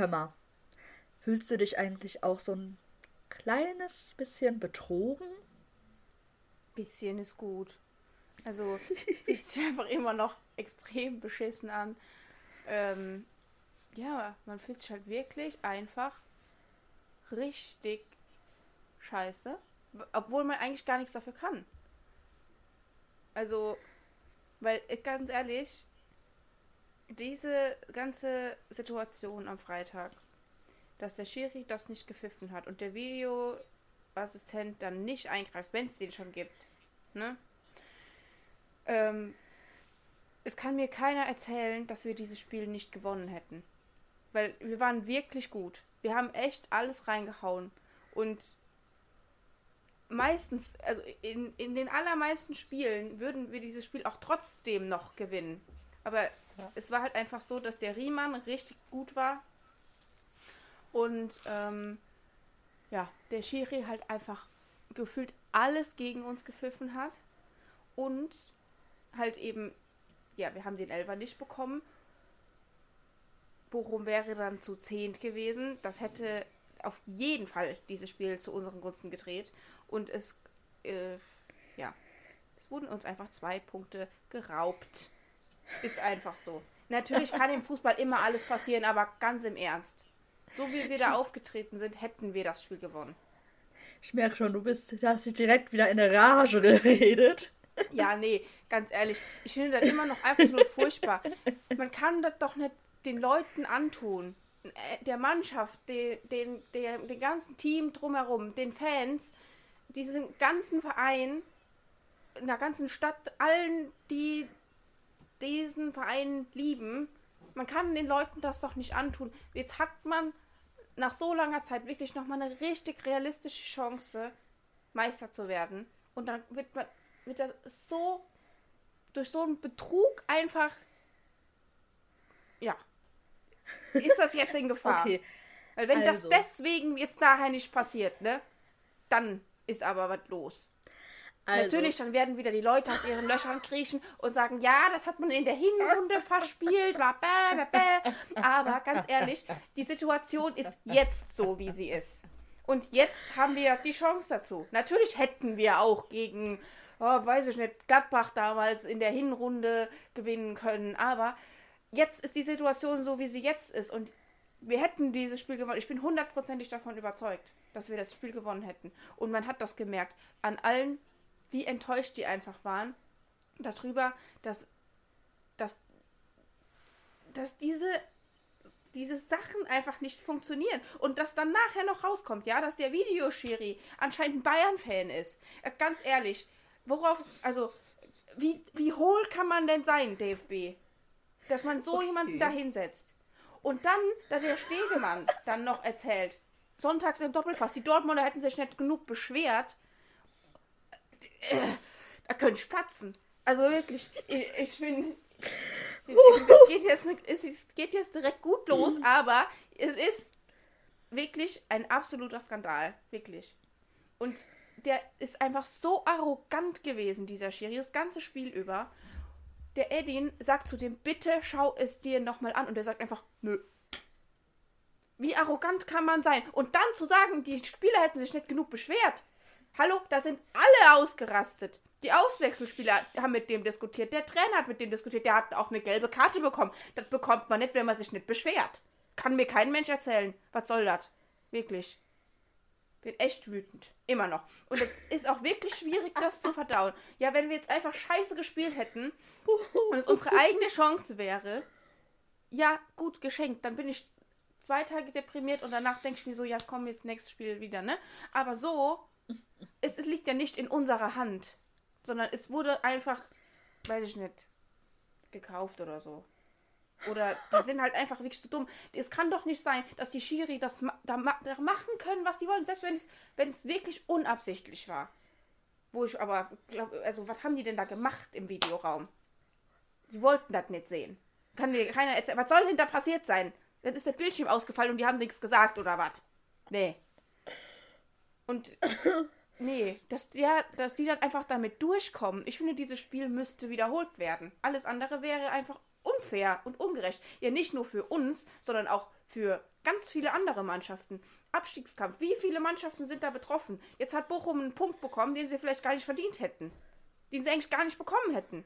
hör mal, fühlst du dich eigentlich auch so ein kleines bisschen betrogen? Bisschen ist gut. Also fühlt sich einfach immer noch extrem beschissen an. Ähm, ja, man fühlt sich halt wirklich einfach richtig scheiße. Obwohl man eigentlich gar nichts dafür kann. Also, weil, äh, ganz ehrlich, diese ganze Situation am Freitag, dass der Schiri das nicht gepfiffen hat und der Videoassistent dann nicht eingreift, wenn es den schon gibt, ne? Ähm, es kann mir keiner erzählen, dass wir dieses Spiel nicht gewonnen hätten. Weil wir waren wirklich gut. Wir haben echt alles reingehauen. Und meistens, also in, in den allermeisten Spielen würden wir dieses Spiel auch trotzdem noch gewinnen. Aber es war halt einfach so, dass der Riemann richtig gut war. Und ähm, ja, der Schiri halt einfach gefühlt alles gegen uns gepfiffen hat. Und halt eben, ja, wir haben den Elfer nicht bekommen. Bochum wäre dann zu zehnt gewesen. Das hätte auf jeden Fall dieses Spiel zu unseren Gunsten gedreht. Und es, äh, ja, es wurden uns einfach zwei Punkte geraubt. Ist einfach so. Natürlich kann im Fußball immer alles passieren, aber ganz im Ernst. So wie wir da aufgetreten sind, hätten wir das Spiel gewonnen. Ich merke schon, du bist, du hast dich direkt wieder in der Rage geredet. Ja, nee, ganz ehrlich. Ich finde das immer noch einfach so furchtbar. Man kann das doch nicht den Leuten antun. Äh, der Mannschaft, den, den, den ganzen Team drumherum, den Fans, diesen ganzen Verein, in der ganzen Stadt, allen, die diesen Verein lieben. Man kann den Leuten das doch nicht antun. Jetzt hat man nach so langer Zeit wirklich nochmal eine richtig realistische Chance, Meister zu werden. Und dann wird man wird das so durch so einen Betrug einfach ja ist das jetzt in Gefahr. Okay. Weil wenn also. das deswegen jetzt nachher nicht passiert, ne, dann ist aber was los. Also. Natürlich, dann werden wieder die Leute aus ihren Löchern kriechen und sagen, ja, das hat man in der Hinrunde verspielt, bäh, bäh, bäh. aber ganz ehrlich, die Situation ist jetzt so, wie sie ist. Und jetzt haben wir die Chance dazu. Natürlich hätten wir auch gegen, oh, weiß ich nicht, Gladbach damals in der Hinrunde gewinnen können, aber jetzt ist die Situation so, wie sie jetzt ist und wir hätten dieses Spiel gewonnen. Ich bin hundertprozentig davon überzeugt, dass wir das Spiel gewonnen hätten. Und man hat das gemerkt an allen wie enttäuscht die einfach waren darüber, dass, dass, dass diese, diese Sachen einfach nicht funktionieren. Und dass dann nachher noch rauskommt, ja, dass der Videoschiri anscheinend ein Bayern-Fan ist. Äh, ganz ehrlich, worauf, also, wie, wie hohl kann man denn sein, DFB? Dass man so okay. jemanden da hinsetzt. Und dann, da der Stegemann dann noch erzählt, sonntags im Doppelpass, die Dortmunder hätten sich nicht genug beschwert, da können spatzen. Also wirklich, ich, ich bin. Es geht, jetzt, es geht jetzt direkt gut los, aber es ist wirklich ein absoluter Skandal. Wirklich. Und der ist einfach so arrogant gewesen, dieser Schiri, das ganze Spiel über. Der Edin sagt zu dem, bitte schau es dir nochmal an. Und der sagt einfach, nö. Wie arrogant kann man sein? Und dann zu sagen, die Spieler hätten sich nicht genug beschwert. Hallo, da sind alle ausgerastet. Die Auswechselspieler haben mit dem diskutiert. Der Trainer hat mit dem diskutiert. Der hat auch eine gelbe Karte bekommen. Das bekommt man nicht, wenn man sich nicht beschwert. Kann mir kein Mensch erzählen. Was soll das? Wirklich. Bin echt wütend. Immer noch. Und es ist auch wirklich schwierig, das zu verdauen. Ja, wenn wir jetzt einfach scheiße gespielt hätten und es unsere eigene Chance wäre, ja, gut, geschenkt. Dann bin ich zwei Tage deprimiert und danach denke ich mir so, ja, komm, jetzt nächstes Spiel wieder, ne? Aber so es, es liegt ja nicht in unserer Hand, sondern es wurde einfach, weiß ich nicht, gekauft oder so. Oder die sind halt einfach wirklich zu dumm. Es kann doch nicht sein, dass die Schiri das da, da machen können, was sie wollen, selbst wenn es, wenn es wirklich unabsichtlich war. Wo ich aber glaube, also was haben die denn da gemacht im Videoraum? Sie wollten das nicht sehen. Kann mir keiner erzählen. Was soll denn da passiert sein? Dann ist der Bildschirm ausgefallen und die haben nichts gesagt oder was? Nee. Und nee, dass, ja, dass die dann einfach damit durchkommen. Ich finde, dieses Spiel müsste wiederholt werden. Alles andere wäre einfach unfair und ungerecht. Ja, nicht nur für uns, sondern auch für ganz viele andere Mannschaften. Abstiegskampf. Wie viele Mannschaften sind da betroffen? Jetzt hat Bochum einen Punkt bekommen, den sie vielleicht gar nicht verdient hätten. Den sie eigentlich gar nicht bekommen hätten.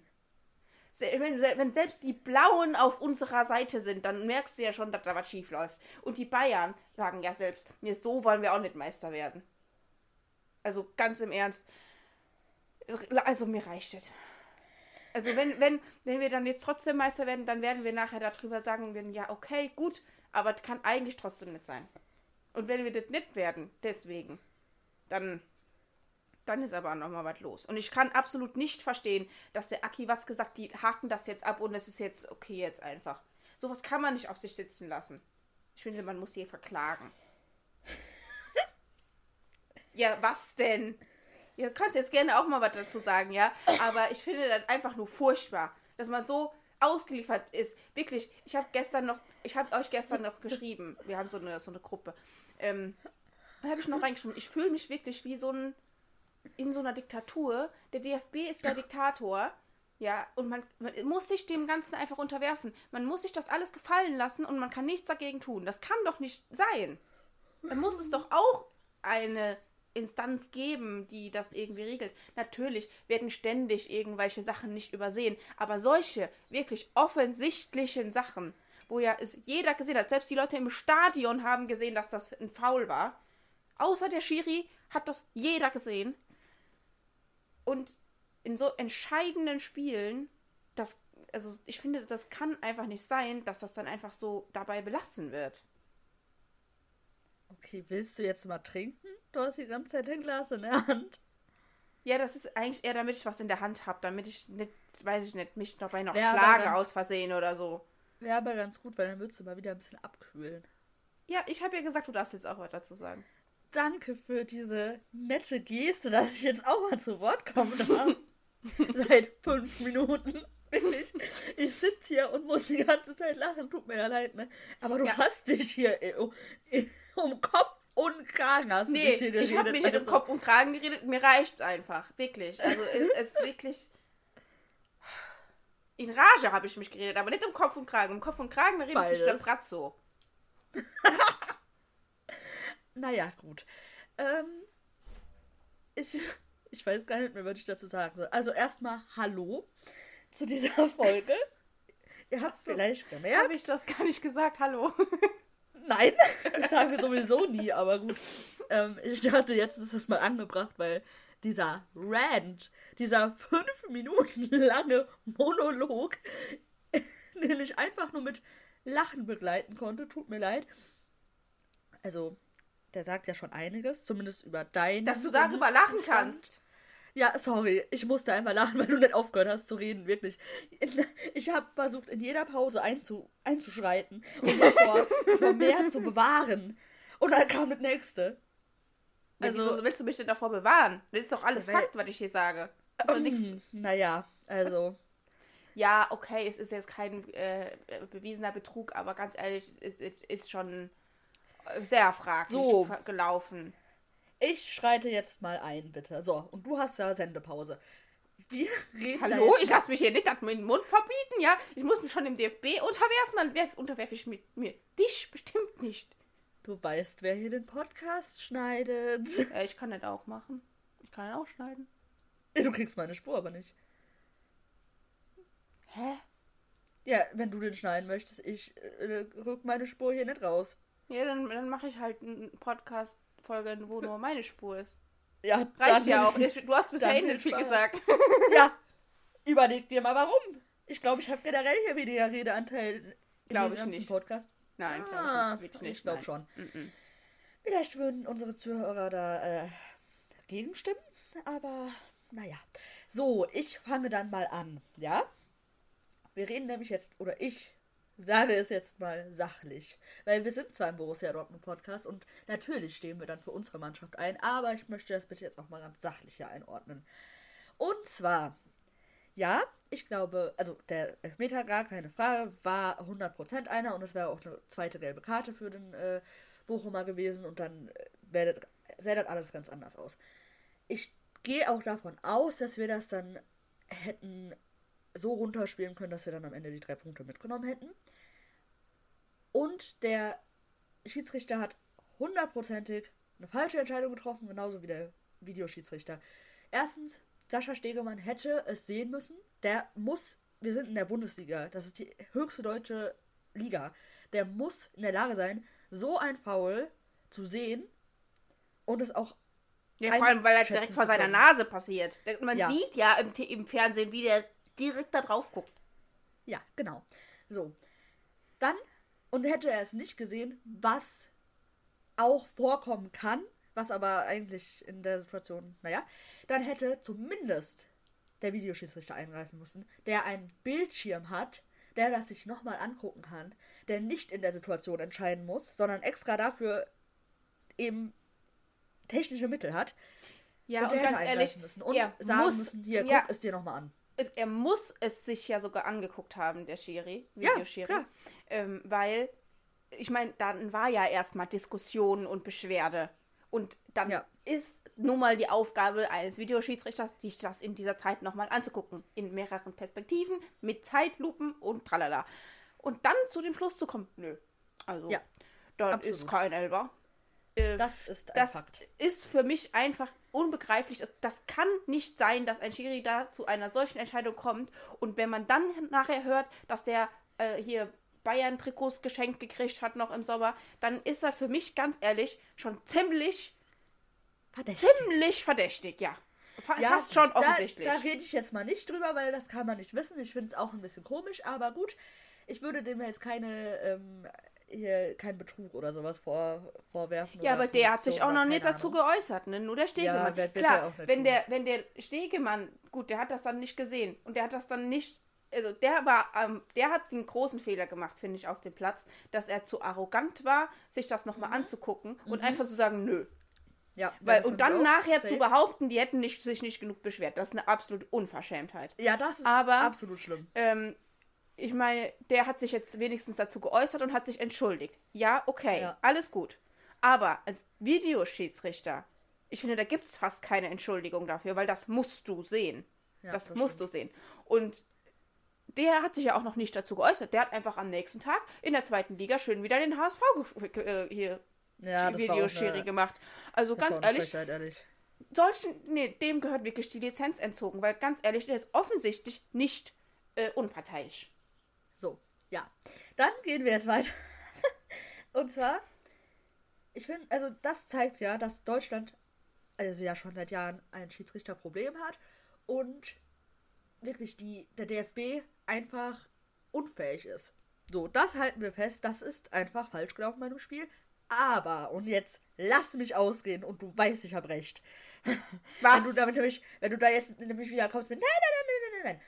Wenn, selbst die Blauen auf unserer Seite sind, dann merkst du ja schon, dass da was schief läuft. Und die Bayern sagen ja selbst, so wollen wir auch nicht Meister werden. Also ganz im Ernst. Also mir reicht es. Also wenn, wenn, wenn wir dann jetzt trotzdem Meister werden, dann werden wir nachher darüber sagen, werden, ja, okay, gut, aber das kann eigentlich trotzdem nicht sein. Und wenn wir das nicht werden, deswegen, dann, dann ist aber nochmal was los. Und ich kann absolut nicht verstehen, dass der Aki was gesagt, die haken das jetzt ab und es ist jetzt okay jetzt einfach. Sowas kann man nicht auf sich sitzen lassen. Ich finde, man muss die verklagen. Ja, was denn? Ihr könnt jetzt gerne auch mal was dazu sagen, ja? Aber ich finde das einfach nur furchtbar, dass man so ausgeliefert ist. Wirklich, ich habe gestern noch, ich habe euch gestern noch geschrieben, wir haben so eine, so eine Gruppe. Ähm, da habe ich noch reingeschrieben, ich fühle mich wirklich wie so ein, in so einer Diktatur. Der DFB ist der Diktator. Ja, und man, man, muss sich dem Ganzen einfach unterwerfen. Man muss sich das alles gefallen lassen und man kann nichts dagegen tun. Das kann doch nicht sein. Dann muss es doch auch eine Instanz geben, die das irgendwie regelt. Natürlich werden ständig irgendwelche Sachen nicht übersehen, aber solche wirklich offensichtlichen Sachen, wo ja es jeder gesehen hat, selbst die Leute im Stadion haben gesehen, dass das ein Foul war. Außer der Schiri hat das jeder gesehen. Und in so entscheidenden Spielen, das, also ich finde, das kann einfach nicht sein, dass das dann einfach so dabei belassen wird. Okay, willst du jetzt mal trinken? Du hast die ganze Zeit ein Glas in der Hand. Ja, das ist eigentlich eher, damit ich was in der Hand habe, damit ich nicht, weiß ich nicht, mich dabei noch Wär schlage ganz, aus Versehen oder so. Wäre aber ganz gut, weil dann würdest du mal wieder ein bisschen abkühlen. Ja, ich habe ja gesagt, du darfst jetzt auch was dazu sagen. Danke für diese nette Geste, dass ich jetzt auch mal zu Wort kommen darf. Seit fünf Minuten bin ich. Ich sitze hier und muss die ganze Zeit lachen. Tut mir ja leid, ne? Aber du ja. hast dich hier um Kopf und Kragen hast nee, du geredet. ich habe mich nicht um Kopf und Kragen geredet. Mir reicht's einfach. Wirklich. Also es ist wirklich... In Rage habe ich mich geredet, aber nicht um Kopf und Kragen. Um Kopf und Kragen redet Beides. sich der Bratzo. naja, gut. Ähm, ich, ich weiß gar nicht mehr, was ich dazu sagen soll. Also erstmal Hallo zu dieser Folge. Ihr habt so, vielleicht gemerkt. Habe ich das gar nicht gesagt? Hallo. Nein, das sagen wir sowieso nie, aber gut. Ähm, ich dachte, jetzt ist es mal angebracht, weil dieser Rant, dieser fünf Minuten lange Monolog, den ich einfach nur mit Lachen begleiten konnte, tut mir leid. Also, der sagt ja schon einiges, zumindest über dein. Dass du darüber lachen kannst. Ja, sorry, ich musste einfach lachen, weil du nicht aufgehört hast zu reden, wirklich. Ich habe versucht, in jeder Pause einzu, einzuschreiten und mich vor, vor mehr zu bewahren. Und dann kam das nächste. Also, ja, wieso willst du mich denn davor bewahren? Das ist doch alles weil, Fakt, was ich hier sage. Also nix. Naja, also. Ja, okay, es ist jetzt kein äh, bewiesener Betrug, aber ganz ehrlich, es, es ist schon sehr fraglich so. gelaufen. Ich schreite jetzt mal ein, bitte. So, und du hast ja Sendepause. Wir reden Hallo, ich lasse mich hier nicht mit dem Mund verbieten, ja? Ich muss mich schon dem DFB unterwerfen, dann werf, unterwerfe ich mit mir dich bestimmt nicht. Du weißt, wer hier den Podcast schneidet. Ja, ich kann das auch machen. Ich kann ihn auch schneiden. Du kriegst meine Spur aber nicht. Hä? Ja, wenn du den schneiden möchtest, ich äh, rück meine Spur hier nicht raus. Ja, dann, dann mache ich halt einen Podcast Folgen, wo nur meine Spur ist. Ja, reicht ja auch. Du hast bisher nicht viel gesagt. Ja, überleg dir mal warum. Ich glaube, ich habe generell hier weniger Redeanteil glaube ich nicht. Podcast. Nein, ah, glaube ich nicht. Ich glaube schon. Mm -mm. Vielleicht würden unsere Zuhörer da äh, gegenstimmen, aber naja. So, ich fange dann mal an, ja? Wir reden nämlich jetzt, oder ich sage es jetzt mal sachlich. Weil wir sind zwar im Borussia Dortmund Podcast und natürlich stehen wir dann für unsere Mannschaft ein, aber ich möchte das bitte jetzt auch mal ganz sachlich hier einordnen. Und zwar, ja, ich glaube, also der Elfmeter, gar keine Frage, war 100% einer und es wäre auch eine zweite gelbe Karte für den äh, Bochumer gewesen und dann äh, sähe das alles ganz anders aus. Ich gehe auch davon aus, dass wir das dann hätten so runterspielen können, dass wir dann am Ende die drei Punkte mitgenommen hätten. Und der Schiedsrichter hat hundertprozentig eine falsche Entscheidung getroffen, genauso wie der Videoschiedsrichter. Erstens, Sascha Stegemann hätte es sehen müssen. Der muss, wir sind in der Bundesliga, das ist die höchste deutsche Liga. Der muss in der Lage sein, so ein Foul zu sehen und es auch. Ja, vor allem, weil er direkt vor seiner Nase passiert. Man Ja. sieht ja im, im Fernsehen, wie der direkt da drauf guckt. Ja, genau. So. Dann, und hätte er es nicht gesehen, was auch vorkommen kann, was aber eigentlich in der Situation, naja, dann hätte zumindest der Videoschiedsrichter eingreifen müssen, der einen Bildschirm hat, der das sich nochmal angucken kann, der nicht in der Situation entscheiden muss, sondern extra dafür eben technische Mittel hat. Ja, und und, ganz ehrlich, müssen und er sagen muss, müssen, hier, ja, guck es dir nochmal an. Er muss es sich ja sogar angeguckt haben, der Schiri, Ja, Videoschiri. klar. ähm, weil, ich meine, dann war ja erstmal Diskussion und Beschwerde. Und dann Ja. ist nun mal die Aufgabe eines Videoschiedsrichters, sich das in dieser Zeit nochmal anzugucken. In mehreren Perspektiven, mit Zeitlupen und tralala. Und dann zu dem Schluss zu kommen, nö. Also, Ja, das absolut. ist kein Elber. Äh, Das ist ein das Fakt. ist für mich einfach unbegreiflich. Das, das kann nicht sein, dass ein Schiri da zu einer solchen Entscheidung kommt. Und wenn man dann nachher hört, dass der äh, hier Bayern-Trikots geschenkt gekriegt hat noch im Sommer, dann ist er für mich ganz ehrlich schon ziemlich, Verdächtig. ziemlich verdächtig, ja. Fa Ja, Fast schon da, offensichtlich. Da rede ich jetzt mal nicht drüber, weil das kann man nicht wissen. Ich finde es auch ein bisschen komisch, aber gut. Ich würde dem jetzt keine, ähm, hier, keinen Betrug oder sowas vor, vorwerfen. Ja, aber der hat sich auch noch nicht dazu Ahnung. geäußert, ne? Nur der Stegemann. wird- wird Klar, wenn tun. der, wenn der Stegemann, gut, der hat das dann nicht gesehen und der hat das dann nicht, also der war, ähm, der hat den großen Fehler gemacht, finde ich, auf dem Platz, dass er zu arrogant war, sich das nochmal Mhm. anzugucken und einfach zu sagen, nö. Ja, Weil, und dann nachher Safe. zu behaupten, die hätten nicht, sich nicht genug beschwert. Das ist eine absolute Unverschämtheit. Ja, das ist Aber- absolut schlimm. Ähm, ich meine, der hat sich jetzt wenigstens dazu geäußert und hat sich entschuldigt. Ja, okay, Ja. alles gut. Aber als Videoschiedsrichter, ich finde, da gibt es fast keine Entschuldigung dafür, weil das musst du sehen. Ja, das, das musst du sehen. Und der hat sich ja auch noch nicht dazu geäußert. Der hat einfach am nächsten Tag in der zweiten Liga schön wieder den HSV äh, hier Ja, Videoschiri gemacht. Also ganz ehrlich, Frechheit, ehrlich. solchen, nee, dem gehört wirklich die Lizenz entzogen, weil ganz ehrlich, der ist offensichtlich nicht äh, unparteiisch. So, ja. Dann gehen wir jetzt weiter. Und zwar, ich finde, also das zeigt ja, dass Deutschland, also ja schon seit Jahren ein Schiedsrichterproblem hat und wirklich die, der DFB einfach unfähig ist. So, das halten wir fest, das ist einfach falsch gelaufen bei dem Spiel. Aber, und jetzt lass mich ausreden und du weißt, ich habe recht. Was? Wenn du damit nämlich, wenn du da jetzt nämlich wieder kommst mit, nein, nein, nein, nein, nein, nein, nein.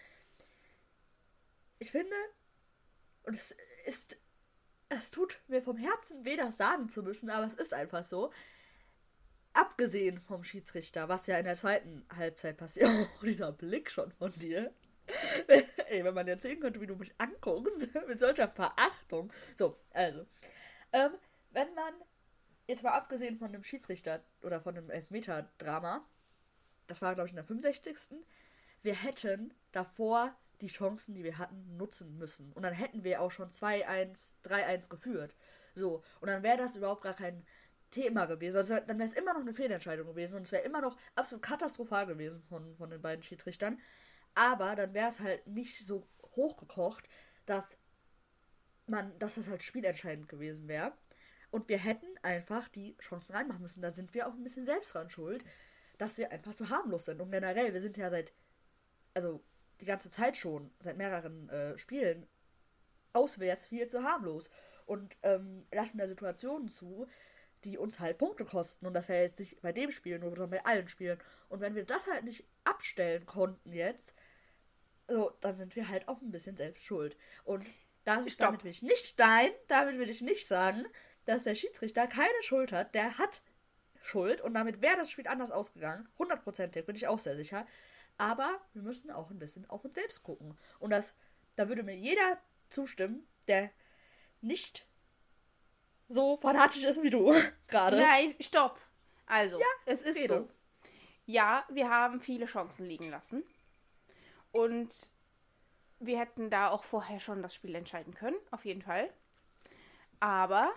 Ich finde, und es ist, es tut mir vom Herzen weh, das sagen zu müssen, aber es ist einfach so. Abgesehen vom Schiedsrichter, was ja in der zweiten Halbzeit passiert. Oh, dieser Blick schon von dir. Ey, wenn man sehen könnte, wie du mich anguckst, mit solcher Verachtung. So, also. Ähm, wenn man, jetzt mal abgesehen von dem Schiedsrichter oder von dem Elfmeter-Drama, das war, glaube ich, in der 65. Wir hätten davor die Chancen, die wir hatten, nutzen müssen. Und dann hätten wir auch schon 2-1, 3-1 geführt. So. Und dann wäre das überhaupt gar kein Thema gewesen. Also dann wäre es immer noch eine Fehlentscheidung gewesen und es wäre immer noch absolut katastrophal gewesen von, von den beiden Schiedsrichtern. Aber dann wäre es halt nicht so hochgekocht, dass man, dass das halt spielentscheidend gewesen wäre. Und wir hätten einfach die Chancen reinmachen müssen. Da sind wir auch ein bisschen selbst dran schuld, dass wir einfach so harmlos sind. Und generell, wir sind ja seit, also die ganze Zeit schon, seit mehreren äh, Spielen, auswärts viel zu harmlos. Und ähm, lassen da Situationen zu, die uns halt Punkte kosten. Und das ja jetzt nicht bei dem Spiel nur, sondern bei allen Spielen. Und wenn wir das halt nicht abstellen konnten jetzt, so, dann sind wir halt auch ein bisschen selbst schuld. Und Stopp. damit will ich nicht, nein, damit will ich nicht sagen, dass der Schiedsrichter keine Schuld hat. Der hat Schuld und damit wäre das Spiel anders ausgegangen. Hundertprozentig, bin ich auch sehr sicher. Aber wir müssen auch ein bisschen auf uns selbst gucken. Und das, da würde mir jeder zustimmen, der nicht so fanatisch ist wie du gerade. Nein, stopp. Also, es ist rede. so. Ja, wir haben viele Chancen liegen lassen. Und wir hätten da auch vorher schon das Spiel entscheiden können, auf jeden Fall. Aber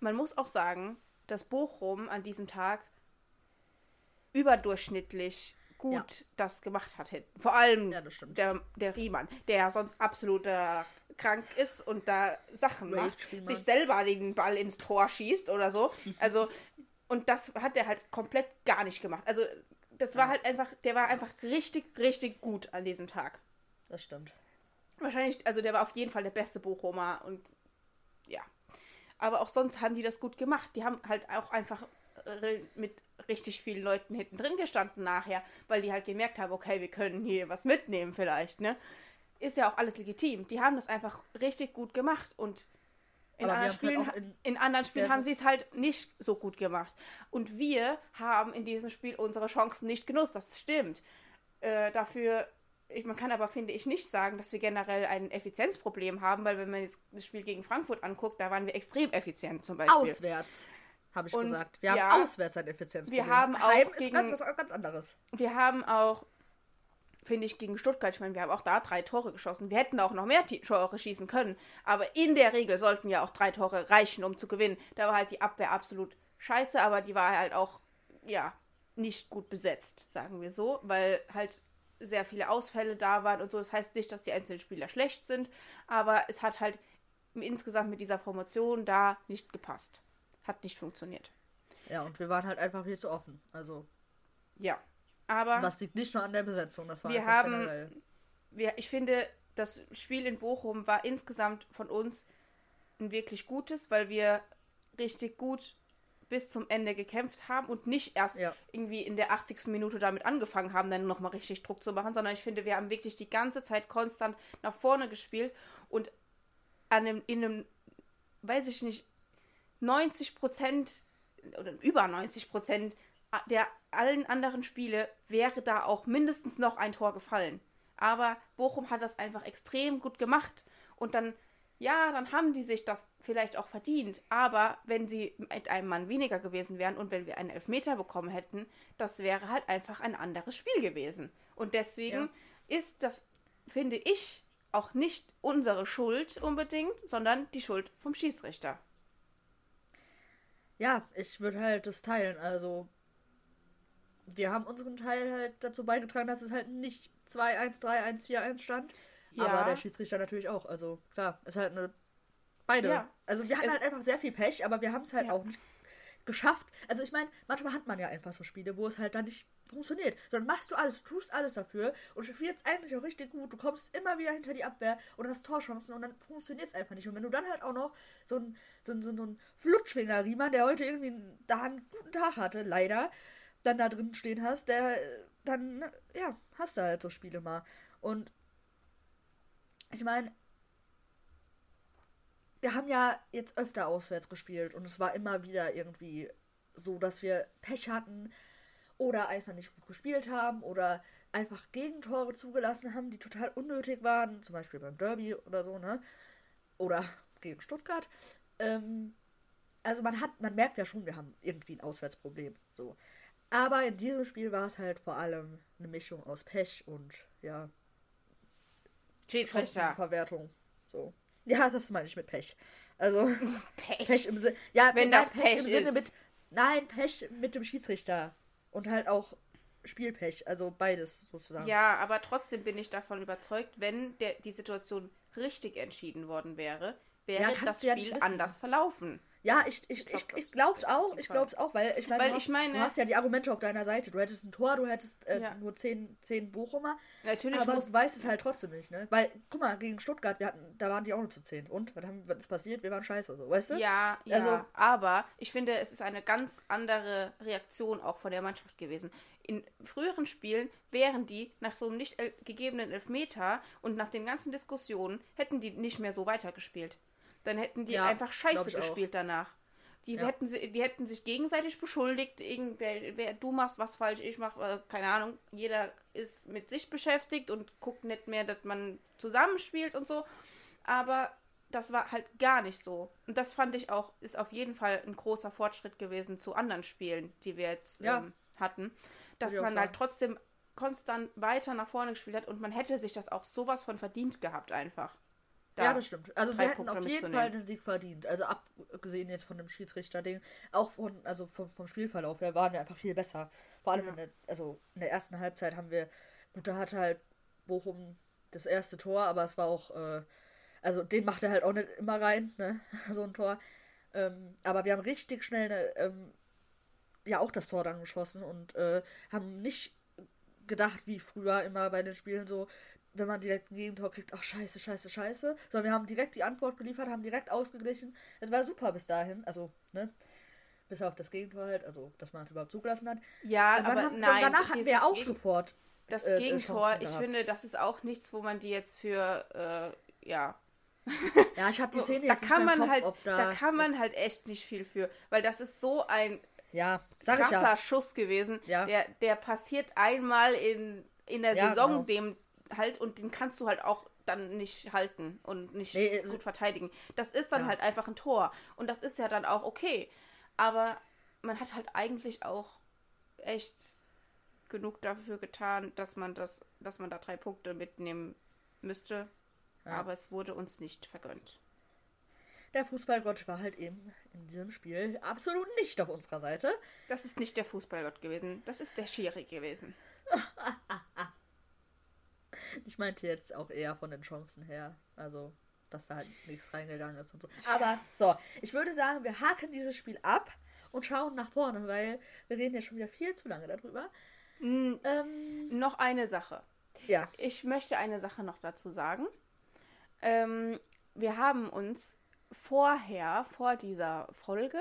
man muss auch sagen, dass Bochum an diesem Tag überdurchschnittlich gut Ja. das gemacht hat. hinten. Vor allem Ja, der, der Riemann, der ja sonst absolut äh, krank ist und da Sachen Rage macht, Riemann. sich selber den Ball ins Tor schießt oder so. Also, und das hat er halt komplett gar nicht gemacht. Also, das war Ja. halt einfach, der war einfach richtig, richtig gut an diesem Tag. Das stimmt. Wahrscheinlich, also der war auf jeden Fall der beste Bochumer und ja. Aber auch sonst haben die das gut gemacht. Die haben halt auch einfach mit richtig vielen Leuten hinten drin gestanden nachher, weil die halt gemerkt haben, okay, wir können hier was mitnehmen vielleicht, ne? Ist ja auch alles legitim. Die haben das einfach richtig gut gemacht und in anderen halt Spielen, auch in, in anderen Spielen haben sie es halt nicht so gut gemacht. Und wir haben in diesem Spiel unsere Chancen nicht genutzt. Das stimmt. Äh, dafür, ich, man kann aber, finde ich, nicht sagen, dass wir generell ein Effizienzproblem haben, weil wenn man jetzt das Spiel gegen Frankfurt anguckt, da waren wir extrem effizient zum Beispiel. Auswärts, habe ich Und, gesagt. Wir haben ja, auswärts ein Effizienzproblem. wir haben auch Heim ist gegen- ganz, was ganz anderes. Wir haben auch, finde ich, gegen Stuttgart, ich meine, wir haben auch da drei Tore geschossen. Wir hätten auch noch mehr Tore schießen können. Aber in der Regel sollten ja auch drei Tore reichen, um zu gewinnen. Da war halt die Abwehr absolut scheiße, aber die war halt auch, ja, nicht gut besetzt, sagen wir so, weil halt sehr viele Ausfälle da waren und so. Das heißt nicht, dass die einzelnen Spieler schlecht sind, aber es hat halt insgesamt mit dieser Promotion da nicht gepasst. Hat nicht funktioniert. Ja, und wir waren halt einfach viel zu offen. Also, Ja. Aber. das liegt nicht nur an der Besetzung, das war Wir haben- generell. wir, ich finde, das Spiel in Bochum war insgesamt von uns ein wirklich gutes, weil wir richtig gut bis zum Ende gekämpft haben und nicht erst Ja. irgendwie in der 80. Minute damit angefangen haben, dann nochmal richtig Druck zu machen, sondern ich finde, wir haben wirklich die ganze Zeit konstant nach vorne gespielt und an einem, in einem, weiß ich nicht, 90 Prozent oder über 90 Prozent der allen anderen Spiele wäre da auch mindestens noch ein Tor gefallen. Aber Bochum hat das einfach extrem gut gemacht. Und dann, ja, dann haben die sich das vielleicht auch verdient. Aber wenn sie mit einem Mann weniger gewesen wären und wenn wir einen Elfmeter bekommen hätten, das wäre halt einfach ein anderes Spiel gewesen. Und deswegen ist das, finde ich, auch nicht unsere Schuld unbedingt, sondern die Schuld vom Schiedsrichter. Ja, ich würde halt das teilen. Also, wir haben unseren Teil halt dazu beigetragen, dass es halt nicht 2-1, 3-1, 4-1 stand. Ja. Aber der Schiedsrichter natürlich auch. Also, klar, ist halt eine. Beide. Ja. Also, wir hatten Es- halt einfach sehr viel Pech, aber wir haben es halt Ja. auch nicht geschafft. Also, ich meine, manchmal hat man ja einfach so Spiele, wo es halt dann nicht funktioniert. Sondern machst du alles, du tust alles dafür und spielst eigentlich auch richtig gut. Du kommst immer wieder hinter die Abwehr und hast Torchancen und dann funktioniert es einfach nicht. Und wenn du dann halt auch noch so ein, so ein, so ein, Flutschwinger Riemann, der heute irgendwie da einen guten Tag hatte, leider, dann da drin stehen hast, der dann, ja, hast du halt so Spiele mal. Und ich meine, wir haben ja jetzt öfter auswärts gespielt und es war immer wieder irgendwie so, dass wir Pech hatten oder einfach nicht gut gespielt haben oder einfach Gegentore zugelassen haben, die total unnötig waren, zum Beispiel beim Derby oder so, ne? Oder gegen Stuttgart. Ähm, also man hat, man merkt ja schon, wir haben irgendwie ein Auswärtsproblem. So. Aber in diesem Spiel war es halt vor allem eine Mischung aus Pech und ja, Schiedsrichter. Chancenverwertung. So. Ja, das meine ich mit Pech. Also Pech. Pech im Sinne. Ja, Wenn das Pech im Sinne ist. mit. Nein, Pech mit dem Schiedsrichter. Und halt auch Spielpech. Also beides sozusagen. Ja, aber trotzdem bin ich davon überzeugt, wenn der, die Situation richtig entschieden worden wäre, wäre Ja, das ja Spiel wissen. anders verlaufen. Ja, ich, ich, Ich glaub ich, ich glaub's auch. Ich glaub's auch, weil ich meine, Weil du, hast- ich meine- du hast ja die Argumente auf deiner Seite. Du hättest ein Tor, du hättest äh, Ja. nur 10, 10 Bochumer. Natürlich aber muss du weißt es halt trotzdem nicht, ne? Weil, guck mal, gegen Stuttgart, wir hatten, da waren die auch nur zu 10. Und? Was, haben, was ist passiert? Wir waren scheiße, so, weißt du? Ja, ja, Also- aber ich finde, es ist eine ganz andere Reaktion auch von der Mannschaft gewesen. In früheren Spielen wären die nach so einem nicht gegebenen Elfmeter und nach den ganzen Diskussionen hätten die nicht mehr so weitergespielt. Dann hätten die Ja, einfach Scheiße ich auch. gespielt danach. Die, Ja. hätten, die hätten sich gegenseitig beschuldigt, irgendwer, wer, du machst was falsch, ich mach, äh, keine Ahnung, jeder ist mit sich beschäftigt und guckt nicht mehr, dass man zusammenspielt und so. Aber das war halt gar nicht so. Und das fand ich auch, ist auf jeden Fall ein großer Fortschritt gewesen zu anderen Spielen, die wir jetzt Ja. ähm, hatten. Dass man halt trotzdem konstant weiter nach vorne gespielt hat und man hätte sich das auch sowas von verdient gehabt einfach. Da ja, das stimmt. Also wir hätten auf jeden. Fall den Sieg verdient. Also abgesehen jetzt von dem Schiedsrichter-Ding, auch von, also vom, vom Spielverlauf her waren wir einfach viel besser. Vor allem Ja. in der, also in der ersten Halbzeit haben wir, gut, da hatte halt Bochum das erste Tor, aber es war auch, äh, also den macht er halt auch nicht immer rein, ne? So ein Tor. Ähm, aber wir haben richtig schnell ne, ähm, ja auch das Tor dann geschossen und äh, haben nicht gedacht, wie früher immer bei den Spielen so, wenn man direkt ein Gegentor kriegt, ach scheiße, scheiße, scheiße, sondern wir haben direkt die Antwort geliefert, haben direkt ausgeglichen. Es war super bis dahin, also, ne? Bis auf das Gegentor halt, also, dass man es überhaupt zugelassen hat. Ja, aber haben, nein. danach hatten wir auch Gegen- sofort. Das äh, Gegentor, ich finde, das ist auch nichts, wo man die jetzt für, äh, ja. Ja, ich habe die So, Szene da jetzt kann nicht mehr man Kopf, halt, da, da, kann man halt echt nicht viel für, weil das ist so ein Ja, krasser ja. Schuss gewesen. Ja. Der, der passiert einmal in, in der Saison, genau. dem halt, und den kannst du halt auch dann nicht halten und nicht Nee, also- gut verteidigen. Das ist dann Ja. halt einfach ein Tor. Und das ist ja dann auch okay. Aber man hat halt eigentlich auch echt genug dafür getan, dass man das, dass man da drei Punkte mitnehmen müsste. Ja. Aber es wurde uns nicht vergönnt. Der Fußballgott war halt eben in diesem Spiel absolut nicht auf unserer Seite. Das ist nicht der Fußballgott gewesen, das ist der Schiri gewesen. Ich meinte jetzt auch eher von den Chancen her. Also, dass da halt nichts reingegangen ist und so. Aber so, ich würde sagen, wir haken dieses Spiel ab und schauen nach vorne, weil wir reden ja schon wieder viel zu lange darüber. Mm, Ähm, Noch eine Sache. ja. Ich möchte eine Sache noch dazu sagen. Ähm, wir haben uns vorher, vor dieser Folge,